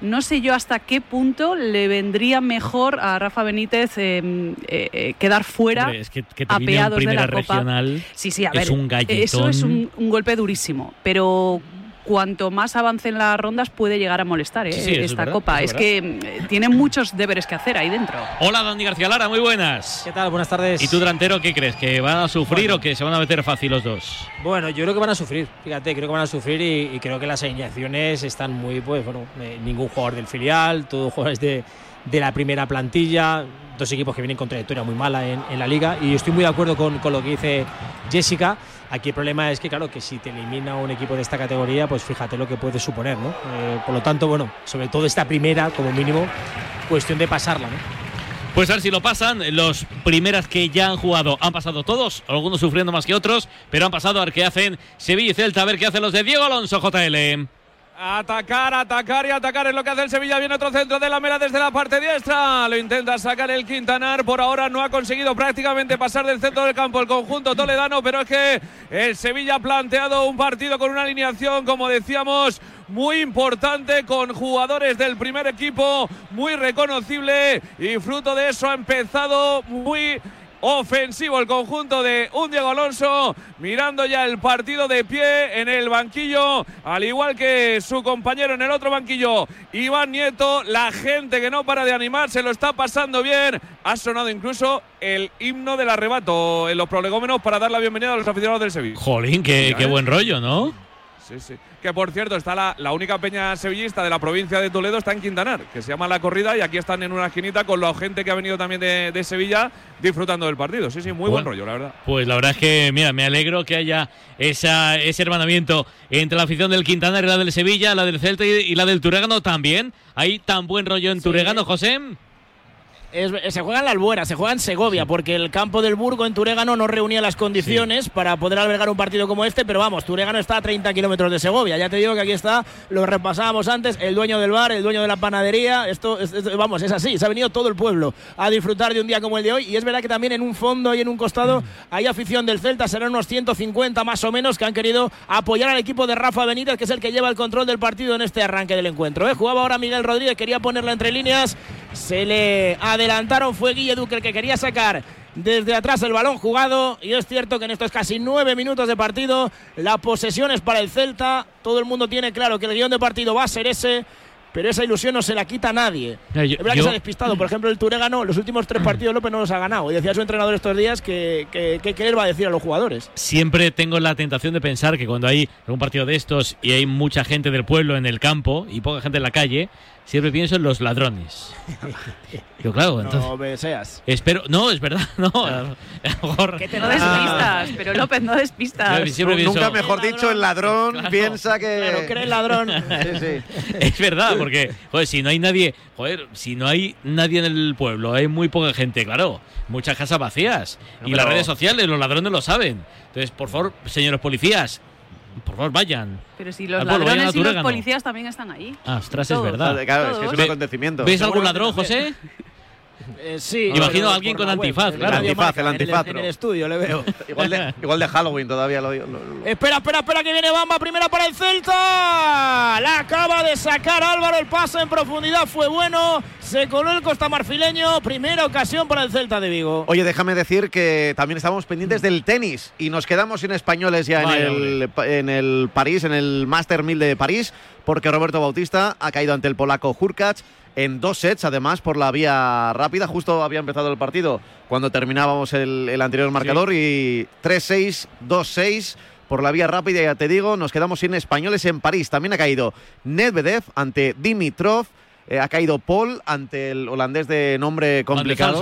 no sé yo hasta qué punto le vendría mejor a Rafa Benítez em, eh, eh, quedar fuera Hombre, es que, que apeados de la regional sí, sí, a es un galletón. Eso es un, un golpe durísimo, pero cuanto más avancen las rondas puede llegar a molestar ¿eh? esta copa. Es, que mm, tiene muchos deberes que hacer ahí dentro. Hola, Dani García Lara, muy buenas. ¿Qué tal? Buenas tardes. ¿Y tú, delantero, qué crees? ¿Que van a sufrir o que se van a meter fácil los dos? Bueno, yo creo que van a sufrir. Fíjate, creo que van a sufrir y, creo que las alineaciones están muy, pues, bueno, eh, ningún jugador del filial, todos jugadores de, de la primera plantilla dos equipos que vienen con trayectoria muy mala en, en la liga y estoy muy de acuerdo con, con, lo que dice Jessica Aquí el problema es que, claro, que si te elimina un equipo de esta categoría, pues fíjate lo que puede suponer, ¿no? Eh, por lo tanto, bueno, sobre todo esta primera, como mínimo, cuestión de pasarla, ¿no? Pues a ver si lo pasan. Los primeras que ya han jugado han pasado todos, algunos sufriendo más que otros, pero han pasado a ver qué hacen Sevilla y Celta, a ver qué hacen los de Diego Alonso JL. Atacar, atacar y atacar es lo que hace el Sevilla. Viene otro centro de la mera desde la parte diestra. Lo intenta sacar el Quintanar. Por ahora no ha conseguido prácticamente pasar del centro del campo el conjunto toledano, pero es que el Sevilla ha planteado un partido con una alineación, como decíamos, muy importante con jugadores del primer equipo, muy reconocible y fruto de eso ha empezado muy ofensivo el conjunto de un Diego Alonso, mirando ya el partido de pie en el banquillo, al igual que su compañero en el otro banquillo, Iván Nieto, la gente que no para de animar, se lo está pasando bien, ha sonado incluso el himno del arrebato en los prolegómenos para dar la bienvenida a los aficionados del Sevilla. Jolín, qué, qué buen rollo, ¿no? Sí, sí. Que por cierto, está la, la, única peña sevillista de la provincia de Toledo, está en Quintanar, que se llama La Corrida, y aquí están en una esquinita con la gente que ha venido también de, de Sevilla disfrutando del partido. Sí, sí, muy buen rollo, la verdad. Pues la verdad es que, mira, me alegro que haya esa, ese hermanamiento entre la afición del Quintanar y la del Sevilla, la del Celta y, la del Turegano también. Hay tan buen rollo en sí. Turegano, José se juega en la Albuera, se juega en Segovia, porque el campo del Burgo en Turégano no reunía las condiciones sí. para poder albergar un partido como este, pero vamos, Turégano está a 30 kilómetros de Segovia. Ya te digo que aquí está, lo repasábamos antes, el dueño del bar, el dueño de la panadería, esto, es, es, vamos, es así, se ha venido todo el pueblo a disfrutar de un día como el de hoy, y es verdad que también en un fondo y en un costado mm. hay afición del Celta, serán unos 150 más o menos que han querido apoyar al equipo de Rafa Benítez, que es el que lleva el control del partido en este arranque del encuentro. ¿eh? Jugaba ahora Miguel Rodríguez, quería ponerla entre líneas, se le adelantaron, fue Guille Duque el que quería sacar desde atrás el balón jugado y es cierto que en estos casi nueve minutos de partido la posesión es para el Celta, todo el mundo tiene claro que el guion de partido va a ser ese, pero esa ilusión no se la quita a nadie. Yo, es verdad yo... que se ha despistado. Por ejemplo, el Turegano, los últimos tres partidos López no los ha ganado. Y decía su entrenador estos días que, que, que, que, él va a decir a los jugadores. Siempre tengo la tentación de pensar que cuando hay un partido de estos y hay mucha gente del pueblo en el campo y poca gente en la calle, siempre pienso en los ladrones. Yo, claro, entonces. No me seas. Espero. No, es verdad, no. mejor. Que te no despistas, pero López, no despistas. Yo siempre pienso, Nunca mejor dicho, el ladrón claro, piensa que. Claro, cree el ladrón. sí, sí. Es verdad, porque, joder, si no hay nadie. Joder, si no hay nadie en el pueblo, hay muy poca gente, claro. Muchas casas vacías. No, y pero... las redes sociales, los ladrones lo saben. Entonces, por favor, señores policías, Por favor, vayan. Pero si los pueblo, vayan a ladrones y los policías también están ahí. Ah, ostras, es verdad. Claro, es que es un acontecimiento. ¿Ves algún ladrón. José? Eh, sí. Imagino pero a alguien con antifaz, en claro. Radio Antifaz, el en antifaz, En el pero- estudio le veo. Igual de, igual de Halloween todavía lo, lo- lo- Espera, espera, espera, que viene Bamba, primera para el Celta. La acaba de sacar Álvaro, el pase en profundidad fue bueno. Se coló el costamarfileño, primera ocasión para el Celta de Vigo. Oye, déjame decir que también estamos pendientes del tenis y nos quedamos sin españoles ya en el, en el París, en el Master 1000 de París, porque Roberto Bautista ha caído ante el polaco Hurkacz en dos sets, además por la vía rápida. Justo había empezado el partido cuando terminábamos el, el anterior marcador y 3-6, 2-6. Por la vía rápida, ya te digo, nos quedamos sin españoles en París. También ha caído Nedvedev ante Dimitrov. eh, ha caído Paul ante el holandés de nombre complicado.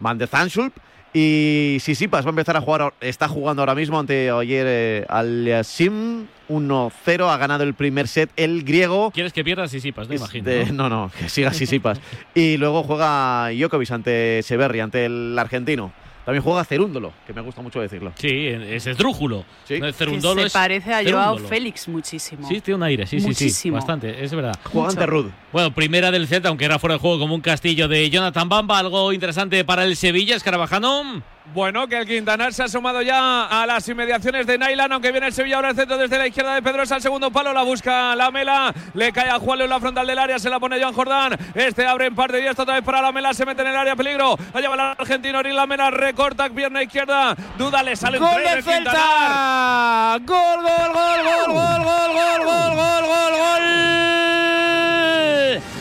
Van de Zandschulp. Y Sisipas va a empezar a jugar, está jugando ahora mismo ante ayer eh, al Yasim 1-0, ha ganado el primer set el griego. ¿Quieres que pierdas Sisipas? No imagino. De- ¿no? no, no, que siga Sisipas. y luego juega Djokovic ante Severri, ante el argentino. También juega Cerúndolo, que me gusta mucho decirlo. Sí, es esdrújulo. Sí. No Cerundolo, se es parece a Joao Cerúndolo. Félix muchísimo. Sí, tiene un aire, sí, sí, sí. Muchísimo. Bastante, es verdad. Juega ante Rud. Bueno, primera del Celta, aunque era fuera de juego como un castillo de Jonathan Bamba. Algo interesante para el Sevilla, Escarabajano. Bueno, que el Quintanar se ha sumado ya a las inmediaciones de Nailan, aunque viene el Sevilla ahora el centro desde la izquierda de Pedrosa al segundo palo, la busca la Mela, le cae a Juan en la frontal del área, se la pone Joan Jordán, este abre en parte y esto otra vez para la Mela, se mete en el área, peligro, allá va el argentino Ori Lamela, recorta pierna izquierda, duda, le sale un ¡Gol de de Quintanar. Celta! ¡Gol, gol, gol, gol, gol, gol, gol, gol, gol, gol, gol!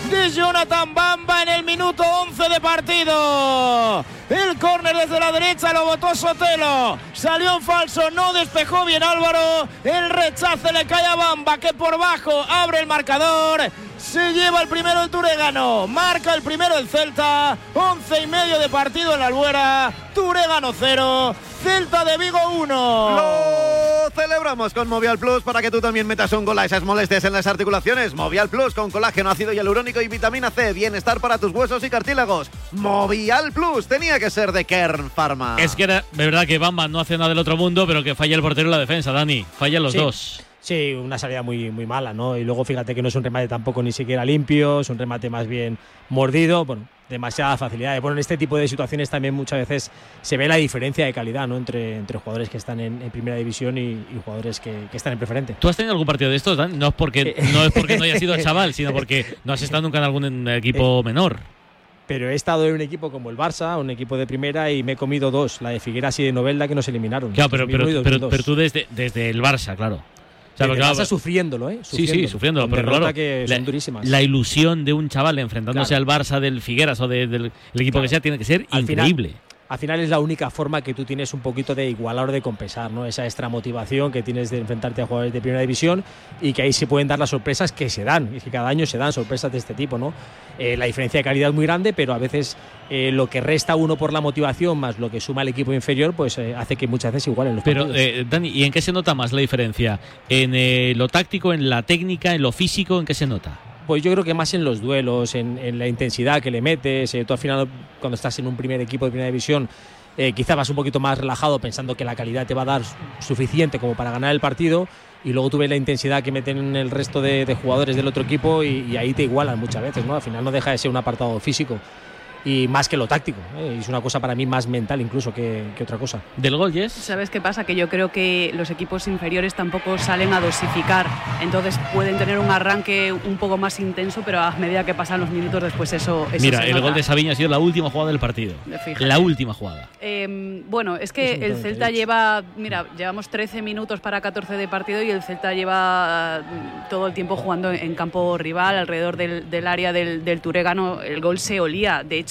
De Jonathan Bamba en el minuto 11 de partido. El córner desde la derecha lo botó Sotelo. Salió en falso, no despejó bien Álvaro. El rechace le cae a Bamba que por bajo abre el marcador. Se lleva el primero el Turegano. Marca el primero el Celta. 11 y medio de partido en la Albuera. Turegano 0. Celta de Vigo 1. Lo celebramos con Movial Plus para que tú también metas un gol a esas molestias en las articulaciones. Movial Plus con colágeno, ácido hialurónico y vitamina C. Bienestar para tus huesos y cartílagos. Movial Plus tenía que ser de Kern Pharma. Es que era de verdad que Bamba no hace nada del otro mundo, pero que falla el portero y la defensa, Dani. Fallan los Sí. dos. Sí, una salida muy, muy mala, ¿no? Y luego fíjate que no es un remate tampoco ni siquiera limpio, es un remate más bien mordido, bueno, demasiada facilidad. Bueno, en este tipo de situaciones también muchas veces se ve la diferencia de calidad, ¿no? Entre, entre jugadores que están en, en primera división y, y jugadores que, que están en preferente. ¿Tú has tenido algún partido de estos, Dan? No es porque no, es porque no hayas sido chaval, sino porque no has estado nunca en algún equipo menor. Pero he estado en un equipo como el Barça, un equipo de primera, y me he comido dos, la de Figueras y de Novelda, que nos eliminaron. Claro, pero, pero, 2001 y pero, 2002. pero tú desde, desde el Barça, claro. Sea, porque, claro, sufriéndolo, ¿eh? Sí, sí, sufriéndolo, pero claro, que la, son durísimas. la ilusión de un chaval enfrentándose Claro. al Barça del Figueras o de- del el equipo que sea tiene que ser Al final- increíble. Al final es la única forma que tú tienes un poquito de igualar o de compensar, ¿no? Esa extra motivación que tienes de enfrentarte a jugadores de primera división y que ahí se pueden dar las sorpresas que se dan, y que cada año se dan sorpresas de este tipo, ¿no? Eh, la diferencia de calidad es muy grande, pero a veces eh, lo que resta uno por la motivación más lo que suma el equipo inferior, pues eh, hace que muchas veces igualen los Pero, partidos. Dani, ¿y en qué se nota más la diferencia? ¿En lo táctico, en la técnica, en lo físico? ¿En qué se nota? Pues yo creo que más en los duelos, en, la intensidad que le metes. eh, tú al final, cuando estás en un primer equipo de primera división, eh, quizás vas un poquito más relajado pensando que la calidad te va a dar su- suficiente como para ganar el partido. Y luego tú ves la intensidad que meten el resto de, de jugadores del otro equipo y, y ahí te igualan muchas veces. ¿no? Al final no deja de ser un apartado físico y más que lo táctico. ¿eh? Es una cosa para mí más mental incluso que, que otra cosa. ¿Del gol, Yes? ¿Sabes qué pasa? Que yo creo que los equipos inferiores tampoco salen a dosificar. Entonces pueden tener un arranque un poco más intenso, pero a medida que pasan los minutos después eso, eso Mira, se el nota. gol de Sabiño ha sido la última jugada del partido. Fíjate. La última jugada. Eh, bueno, es que Es el Celta derecho. lleva, mira, llevamos 13 minutos para 14 de partido y el Celta lleva mm, todo el tiempo jugando en campo rival, alrededor del, del área del, del Turegano. El gol se olía. De hecho,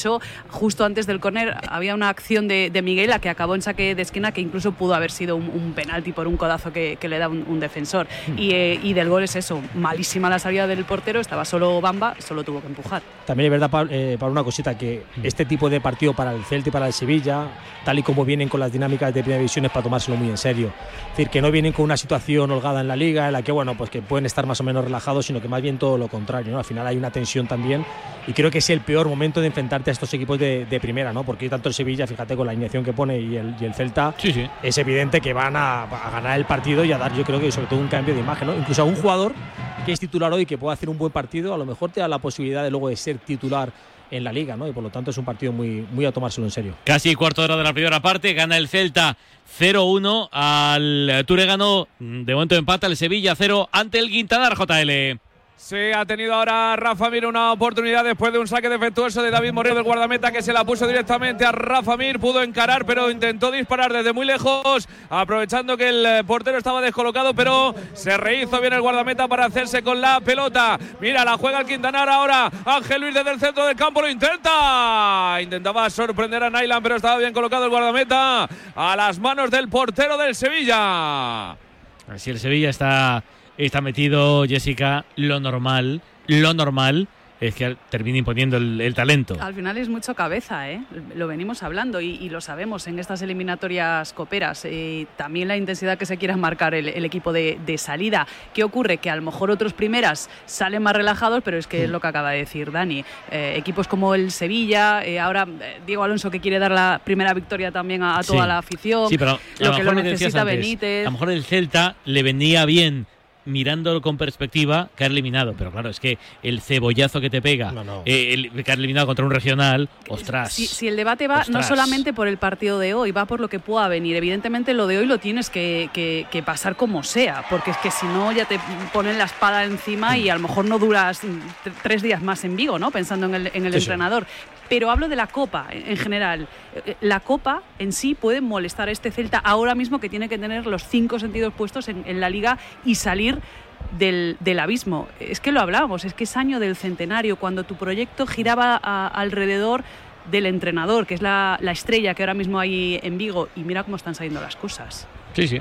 justo antes del córner había una acción de, de Miguel a que acabó en saque de esquina que incluso pudo haber sido un, un penalti por un codazo que, que le da un, un defensor. Hmm. Y, eh, y del gol es eso, malísima la salida del portero, estaba solo Bamba, solo tuvo que empujar. También es verdad, Pablo, eh, una cosita, que este tipo de partido para el Celta y para el Sevilla, tal y como vienen con las dinámicas de primera división, es para tomárselo muy en serio. Es decir, que no vienen con una situación holgada en la liga, en la que, bueno, pues que pueden estar más o menos relajados, sino que más bien todo lo contrario, ¿no? Al final hay una tensión también y creo que es el peor momento de enfrentarte a estos equipos de, de primera, ¿no? Porque tanto el Sevilla, fíjate con la alineación que pone y el, y el Celta, es evidente que van a, a ganar el partido y a dar, yo creo que sobre todo un cambio de imagen, ¿no? Incluso a un jugador que es titular hoy que puede hacer un buen partido, a lo mejor te da la posibilidad de luego de ser titular en la liga, ¿no? Y por lo tanto es un partido muy, muy a tomárselo en serio. Casi cuarto de hora de la primera parte, gana el Celta 0-1 al Turegano, de momento empata el Sevilla 0 ante el Quintanar JL. Sí, ha tenido ahora Rafa Mir una oportunidad después de un saque defectuoso de David Moreno del guardameta que se la puso directamente a Rafa Mir. Pudo encarar, pero intentó disparar desde muy lejos, aprovechando que el eh, portero estaba descolocado, pero se rehizo bien el guardameta para hacerse con la pelota. Mira, la juega el Quintanar ahora. Ángel Luis desde el centro del campo lo intenta. Intentaba sorprender a Nailan, pero estaba bien colocado el guardameta a las manos del portero del Sevilla. Así el Sevilla está está metido Jessica, lo normal, lo normal es que termine imponiendo el, el talento. Al final es mucho cabeza, ¿eh? lo venimos hablando y, y lo sabemos en estas eliminatorias coperas. Eh, también la intensidad que se quiera marcar el, el equipo de, de, salida. ¿Qué ocurre? Que a lo mejor otros primeras salen más relajados, pero es que es lo que acaba de decir Dani. Eh, equipos como el Sevilla, eh, ahora Diego Alonso que quiere dar la primera victoria también a, a toda Sí. la afición, Sí, pero lo a que lo lo mejor me decías necesita antes, Benítez. A lo mejor el Celta le venía bien mirándolo con perspectiva, caer eliminado. Pero claro, es que el cebollazo que te pega, eh, el caer eliminado contra un regional, ostras. Si, si el debate va no solamente por el partido de hoy, va por lo que pueda venir. Evidentemente lo de hoy lo tienes que, que- que pasar como sea, porque es que si no ya te ponen la espada encima y a lo mejor no duras tres días más en Vigo, ¿no? Pensando en el, en el Sí, sí. Pero hablo de la Copa en en general. Eh, La Copa en sí puede molestar a este Celta ahora mismo que tiene que tener los cinco sentidos puestos en, en la liga y salir del, abismo. Es que lo hablábamos, es que es año del centenario, cuando tu proyecto giraba alrededor del entrenador, que es la, la estrella que ahora mismo hay en Vigo, y mira cómo están saliendo las cosas. Sí, sí.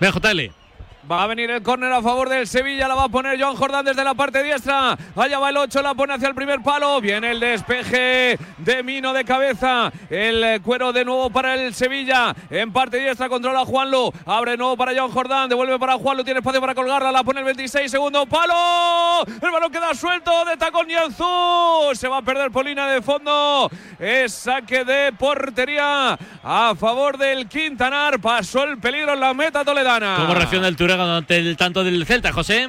Venga, JL. Va a venir el córner a favor del Sevilla, la va a poner Joan Jordán desde la parte diestra. Allá va el 8, la pone hacia el primer palo. Viene el despeje de Mino de cabeza. El eh, cuero de nuevo para el Sevilla. En parte diestra controla Juanlo. Abre nuevo para Joan Jordán. Devuelve para Juanlo. Tiene espacio para colgarla. La pone el 26, segundo palo. El balón queda suelto de tacón Nianzú. Se va a perder Polina de fondo. Es saque de portería a favor del Quintanar. Pasó el peligro en la meta toledana. ¿Cómo reacciona el Ante el tanto del Celta, José?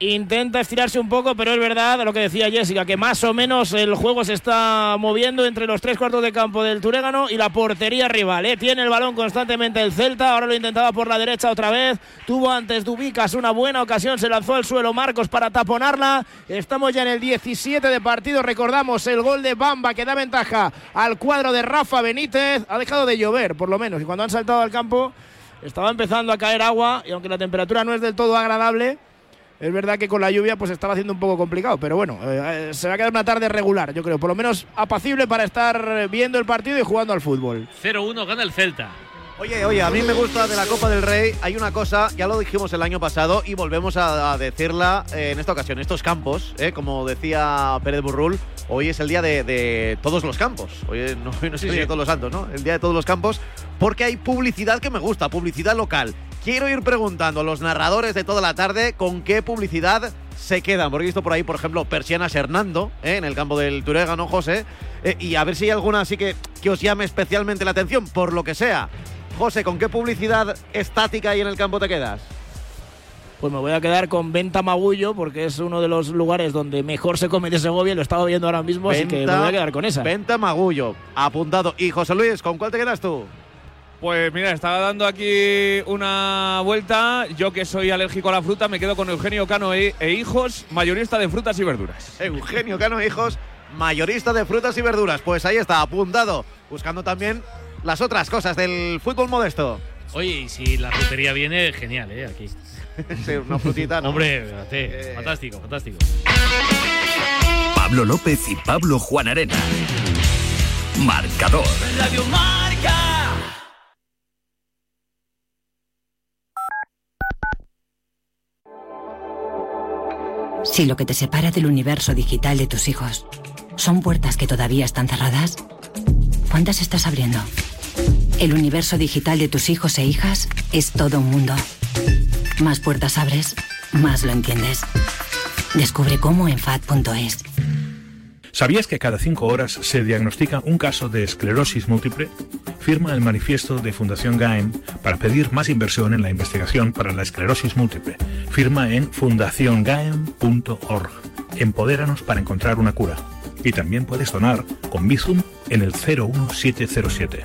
Intenta estirarse un poco, pero es verdad lo que decía Jessica, que más o menos el juego se está moviendo entre los tres cuartos de campo del Turégano y la portería rival. ¿eh? Tiene el balón constantemente el Celta, ahora lo intentaba por la derecha otra vez. Tuvo antes Dubicas una buena ocasión, se lanzó al suelo Marcos para taponarla. Estamos ya en el 17 de partido, recordamos el gol de Bamba que da ventaja al cuadro de Rafa Benítez. Ha dejado de llover, por lo menos, y cuando han saltado al campo estaba empezando a caer agua y aunque la temperatura no es del todo agradable. Es verdad que con la lluvia pues estaba haciendo un poco complicado, pero bueno, eh, eh, se va a quedar una tarde regular, yo creo, por lo menos apacible para estar viendo el partido y jugando al fútbol. 0-1 gana el Celta. Oye, oye, a mí me gusta de la Copa del Rey. Hay una cosa, ya lo dijimos el año pasado y volvemos a, a decirla eh, en esta ocasión. Estos campos, eh, como decía Pérez Burrul, hoy es el día de, de todos los campos. Hoy eh, no, hoy no es Sí, el sí. día de todos los santos, ¿no? El día de todos los campos, porque hay publicidad que me gusta, publicidad local. Quiero ir preguntando a los narradores de toda la tarde con qué publicidad se quedan. Porque he visto por ahí, por ejemplo, Persianas Hernando, eh, en el campo del Turégano, José. eh, y a ver si hay alguna así que, que os llame especialmente la atención, por lo que sea. José, ¿con qué publicidad estática ahí en el campo te quedas? Pues me voy a quedar con Venta Magullo porque es uno de los lugares donde mejor se come de Segovia y lo estaba viendo ahora mismo, así que me voy a quedar con esa. Venta Magullo, apuntado. Y José Luis, ¿con cuál te quedas tú? Pues mira, estaba dando aquí una vuelta. Yo que soy alérgico a la fruta, me quedo con Eugenio Cano e, e hijos, mayorista de frutas y verduras. Eugenio Cano Hijos, mayorista de frutas y verduras. Pues ahí está, apuntado. Buscando también las otras cosas del fútbol modesto. Oye, y si la frutería viene, genial, ¿eh? Aquí. Sí, una frutita, ¿no? Hombre, fíjate, fantástico, fantástico. Pablo López y Pablo Juan Arena. Marcador. Radio Marca. Si lo que te separa del universo digital de tus hijos son puertas que todavía están cerradas, ¿cuántas estás abriendo? El universo digital de tus hijos e hijas es todo un mundo. Más puertas abres, más lo entiendes. Descubre cómo en FAD.es. ¿Sabías que cada cinco horas se diagnostica un caso de esclerosis múltiple? Firma el manifiesto de Fundación GAEM para pedir más inversión en la investigación para la esclerosis múltiple. Firma en fundaciongaem.org. Empodéranos para encontrar una cura. Y también puedes donar con Bizum en el 01707.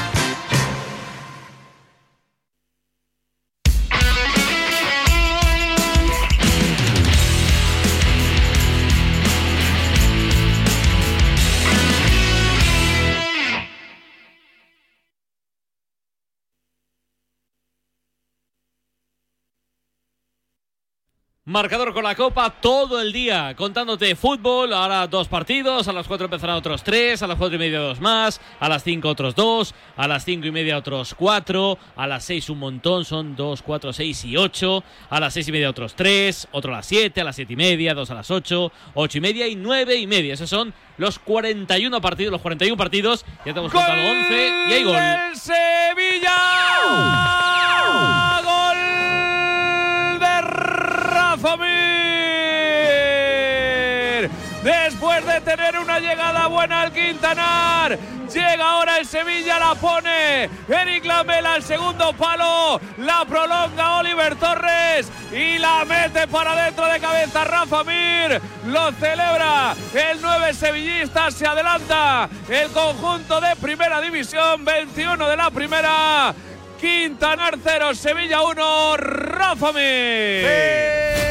Marcador con la Copa todo el día, contándote fútbol. Ahora dos partidos, a las cuatro empezarán otros tres, a las cuatro y media dos más, a las cinco otros dos, a las cinco y media otros cuatro, a las seis un montón, son dos, cuatro, seis y ocho, a las seis y media otros tres, otro a las siete, a las siete y media, dos a las ocho, ocho y media y nueve y media. Esos son los 41 partidos, los 41 partidos. Ya te hemos contado 11 y hay gol. ¡Del Sevilla! Llegada buena al Quintanar, llega ahora el Sevilla, la pone. Eric Lamela al segundo palo, la prolonga Oliver Torres y la mete para dentro de cabeza Rafa Mir. Lo celebra el 9 sevillista, se adelanta el conjunto de primera división, 21 de la primera. Quintanar 0, Sevilla 1, Rafa Mir.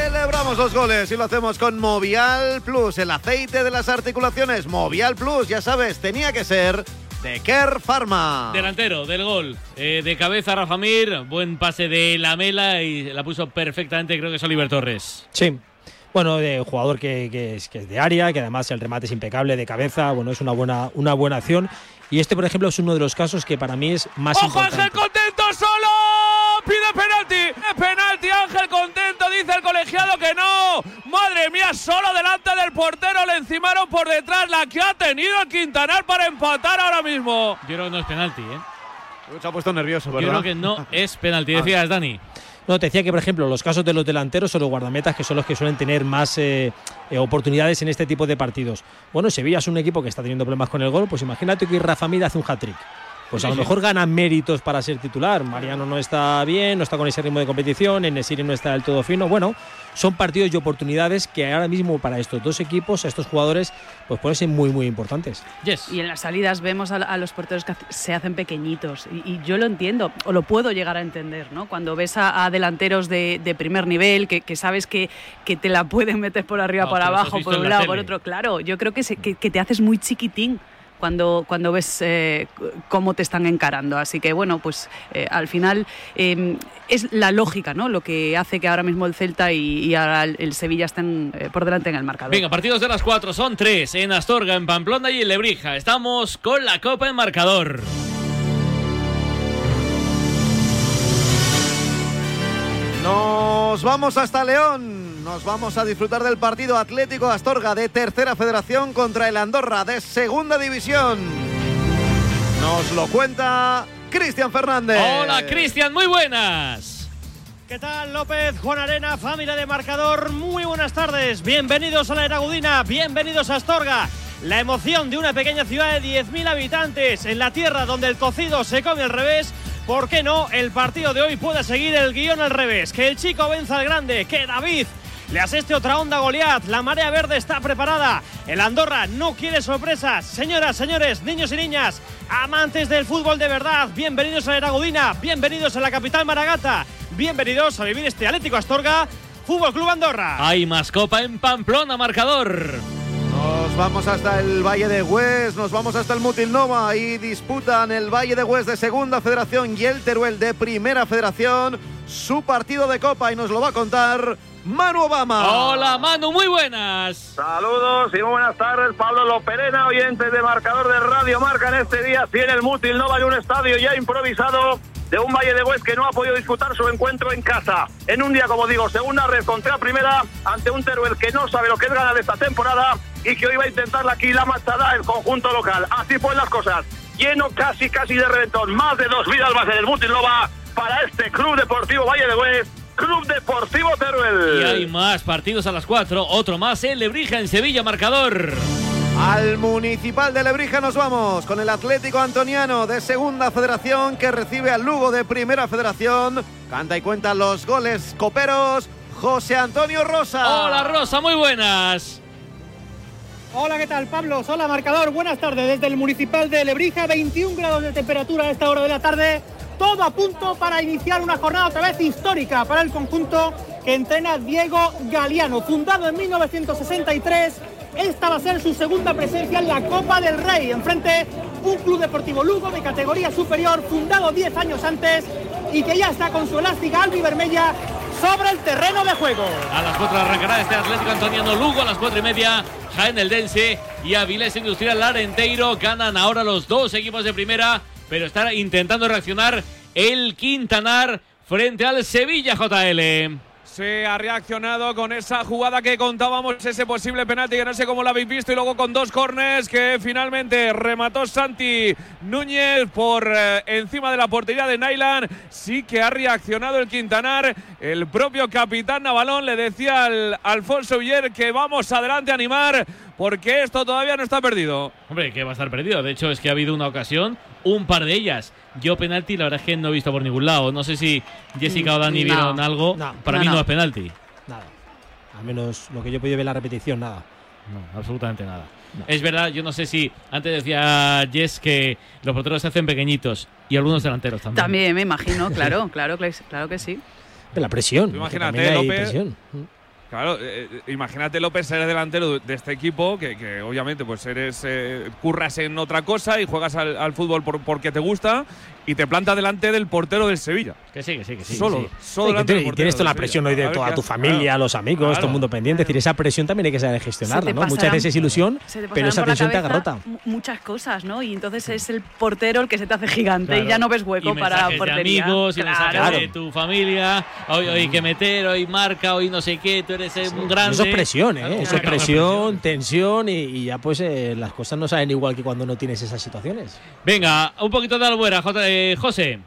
Celebramos los goles y lo hacemos con Movial Plus, el aceite de las articulaciones. Movial Plus, ya sabes, tenía que ser de Kerr Pharma. Delantero del gol. Eh, de cabeza Rafa Mir, buen pase de Lamela y la puso perfectamente, creo que es Oliver Torres. Sí. Bueno, de jugador que, que es, que es de área, que además el remate es impecable de cabeza, bueno, es una buena, una buena acción. Y este, por ejemplo, es uno de los casos que para mí es más ¡Ojo, importante. Ángel Contento dice el colegiado que no. Madre mía, solo delante del portero le encimaron por detrás la que ha tenido el Quintanar para empatar ahora mismo. Yo creo que no es penalti, ¿eh? Se ha puesto nervioso, Yo ¿verdad? creo que no es penalti. Decías, Dani. No, te decía que, por ejemplo, los casos de los delanteros son los guardametas que son los que suelen tener más eh, eh, oportunidades en este tipo de partidos. Bueno, Sevilla es un equipo que está teniendo problemas con el gol, pues imagínate que Rafa Mir hace un hat-trick. Pues a lo mejor gana méritos para ser titular. Mariano no está bien, no está con ese ritmo de competición, Enesiri no está del todo fino. Bueno, son partidos y oportunidades que ahora mismo para estos dos equipos, a estos jugadores, pues pueden ser muy, muy importantes. Y en las salidas vemos a, a los porteros que se hacen pequeñitos. Y, y yo lo entiendo, o lo puedo llegar a entender, ¿no? Cuando ves a, a delanteros de, de primer nivel, que, que sabes que, que te la pueden meter por arriba, No, por abajo, por en un la lado, por otro. Claro, yo creo que, se- que, que te haces muy chiquitín. Cuando, cuando ves eh, cómo te están encarando. Así que, bueno, pues eh, al final eh, es la lógica, ¿no? Lo que hace que ahora mismo el Celta y, y ahora el, el Sevilla estén eh, por delante en el marcador. Venga, partidos de las cuatro son tres en Astorga, en Pamplona y en Lebrija. Estamos con la Copa en marcador. Nos vamos hasta León. Nos vamos a disfrutar del partido Atlético Astorga de Tercera Federación contra el Andorra de Segunda División. Nos lo cuenta Cristian Fernández. Hola, Cristian, muy buenas. ¿Qué tal, López, Juan Arena, familia de marcador? Muy buenas tardes. Bienvenidos a la Eragudina, bienvenidos a Astorga. La emoción de una pequeña ciudad de 10.000 habitantes en la tierra donde el cocido se come al revés. ¿Por qué no? El partido de hoy puede seguir el guion al revés. Que el chico venza al grande, que David Le asiste otra onda Goliat. La marea verde está preparada. El Andorra no quiere sorpresas. Señoras, señores, niños y niñas, amantes del fútbol de verdad, bienvenidos a la Eragodina, bienvenidos a la capital Maragata, bienvenidos a vivir este Atlético Astorga, Fútbol Club Andorra. Hay más copa en Pamplona, marcador. Nos vamos hasta el Valle de Hues, nos vamos hasta el Mutilnova y disputan el Valle de Hues de Segunda Federación y el Teruel de Primera Federación su partido de copa y nos lo va a contar Manu Obama. Hola Manu, muy buenas. Saludos y muy buenas tardes. Pablo Loperena, oyente de marcador de Radio Marca en este día. Tiene el Mutil Nova de un estadio ya improvisado de un Valle de Hues que no ha podido disputar su encuentro en casa. En un día, como digo, segunda red contra primera ante un Teruel que no sabe lo que es ganar esta temporada y que hoy va a intentar aquí la machada el conjunto local. Así pues las cosas. Lleno casi, casi de reventón. Más de dos vidas más en el Mutil Nova para este Club Deportivo Valle de Hues. Club Deportivo Teruel. Y hay más partidos a las 4. Otro más en Lebrija, en Sevilla, marcador. Al Municipal de Lebrija nos vamos con el Atlético Antoniano de Segunda Federación que recibe al Lugo de Primera Federación. Canta y cuenta los goles coperos. José Antonio Rosa. Hola Rosa, muy buenas. Hola, ¿qué tal, Pablo? Hola, marcador. Buenas tardes desde el Municipal de Lebrija. 21 grados de temperatura a esta hora de la tarde. Todo a punto para iniciar una jornada otra vez histórica para el conjunto que entrena Diego Galeano. Fundado en 1963, esta va a ser su segunda presencia en la Copa del Rey. Enfrente, un club deportivo Lugo de categoría superior, fundado 10 años antes y que ya está con su elástica albivermella sobre el terreno de juego. A las 4 arrancará este Atlético Antoniano Lugo, a las 4 y media Jaén el Dense y Avilés Industrial Larenteiro. Ganan ahora los dos equipos de primera, pero está intentando reaccionar el Quintanar frente al Sevilla JL. Se ha reaccionado con esa jugada que contábamos, ese posible penalti que no sé cómo lo habéis visto, y luego con dos corners que finalmente remató Santi Núñez por eh, encima de la portería de Nailan. Sí que ha reaccionado el Quintanar. El propio capitán Navalón le decía al Alfonso Villar que vamos adelante a animar porque esto todavía no está perdido. Hombre, que va a estar perdido. De hecho, es que ha habido una ocasión, un par de ellas. Yo penalti, la verdad es que no he visto por ningún lado. No sé si Jessica o Dani No, vieron algo. no, Para no, mí no. no. es penalti. Nada. Al menos lo que yo he podido ver la repetición, nada. No, absolutamente nada. Es verdad, yo no sé si antes decía Jess que los porteros se hacen pequeñitos y algunos delanteros también. También me imagino, claro, claro, que- claro que sí. De la presión. Imagínate, López. presión. Claro, eh, eh, imagínate López ser delantero de este equipo, que, que obviamente pues eres eh, curras en otra cosa y juegas al, al fútbol por- porque te gusta y te planta delante del portero del Sevilla. Que sí, que sí, que sí. Solo, Sí. solo del tienes- y portero tienes toda la Sevilla. presión hoy de toda tu familia, Claro. los amigos, todo el mundo pendiente. Es decir, esa presión también hay que saber gestionarla, ¿no? Muchas veces es ilusión, pero esa tensión te agarrota. mu- Muchas cosas, ¿no? Y entonces es el portero el que se te hace gigante Claro. y ya no ves hueco Y para mensajes de portería. amigos, y mensajes Claro. de tu familia. Hoy, hoy hay que meter, hoy marca, hoy no sé qué, tú eres un grande. Eso es presión, ¿eh? Claro, Eso es presión, tensión y, y ya pues eh, las cosas no salen igual que cuando no tienes esas situaciones. Venga, un poquito de albuera, J- eh, José.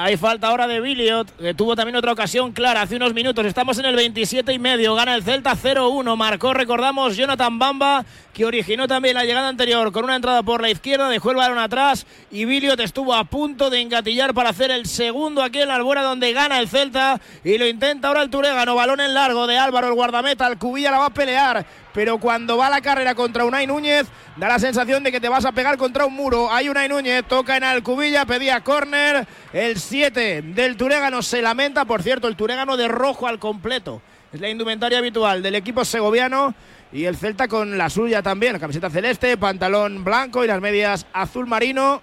Hay falta ahora de Billiot, que tuvo también otra ocasión clara hace unos minutos. Estamos en el 27 y medio. Gana el Celta 0-1. Marcó, recordamos, Jonathan Bamba, que originó también la llegada anterior con una entrada por la izquierda. Dejó el balón atrás y Billiot estuvo a punto de engatillar para hacer el segundo aquí en la Albuera, donde gana el Celta. Y lo intenta ahora el Turégano. Balón en largo de Álvaro, el guardameta. El Cubilla la va a pelear. Pero cuando va la carrera contra Unai Núñez, da la sensación de que te vas a pegar contra un muro. Hay Unai Núñez, toca en Alcubilla, pedía córner. El 7 del Turégano se lamenta, por cierto, el Turégano de rojo al completo. Es la indumentaria habitual del equipo segoviano. Y el Celta con la suya también, la camiseta celeste, pantalón blanco y las medias azul marino.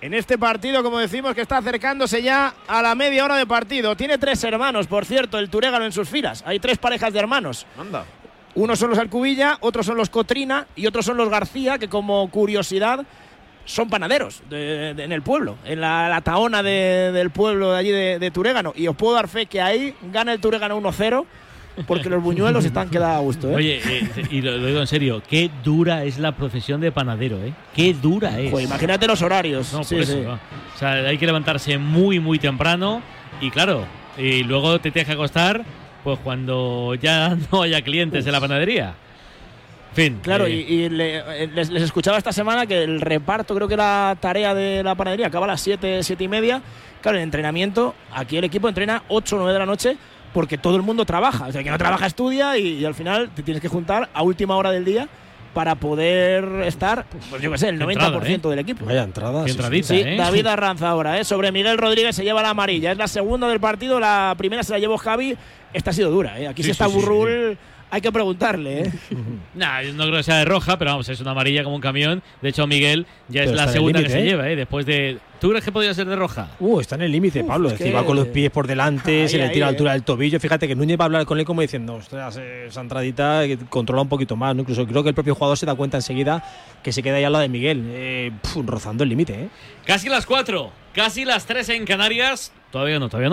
En este partido, como decimos, que está acercándose ya a la media hora de partido. Tiene tres hermanos, por cierto, el Turégano en sus filas. Hay tres parejas de hermanos. Anda. Unos son los Alcubilla, otros son los Cotrina y otros son los García, que como curiosidad son panaderos de- de- en el pueblo, en la, la taona de- del pueblo de allí de, Turégano. Y os puedo dar fe que ahí gana el Turégano 1-0, porque los buñuelos están quedados a gusto. ¿eh? Oye, eh, y lo, lo digo en serio, qué dura es la profesión de panadero, ¿eh? Qué dura es. Joder, imagínate los horarios. No, Sí, por eso, sí. no. O sea, hay que levantarse muy, muy temprano y claro, y luego te tienes que acostar pues cuando ya no haya clientes en la panadería. Fin. Claro, eh, y, y le- eh, les, les escuchaba esta semana que el reparto, creo que la tarea de la panadería acaba a las 7, 7 y media. Claro, el entrenamiento, aquí el equipo entrena 8 o 9 de la noche porque todo el mundo trabaja. O sea, que no trabaja estudia y, y al final te tienes que juntar a última hora del día para poder estar, pues yo qué sé, el 90% entrada, ¿eh? del equipo. Vaya entrada. Sí, sí, sí. sí, David Arranza ahora, ¿eh? sobre Miguel Rodríguez se lleva la amarilla. Es la segunda del partido, la primera se la llevó Javi. Esta ha sido dura, ¿eh? Aquí Sí, si está sí, sí, Burrul, hay que preguntarle, ¿eh? Nah, no creo que sea de roja, pero vamos, es una amarilla como un camión. De hecho, Miguel ya Pero es la segunda que se ¿eh? lleva, ¿eh? Después de. ¿Tú crees que podría ser de roja? Uh, está en el límite, Pablo. es que- va con los pies por delante, Ahí, se le tira a eh. altura del tobillo. Fíjate que Núñez va a hablar con él como diciendo, ostras, esa entradita que controla un poquito más. ¿no? Incluso creo que el propio jugador se da cuenta enseguida que se queda ahí al lado de Miguel, eh, pf, rozando el límite. ¿eh? Casi las 4, casi las 3 en Canarias. Todavía no, todavía no.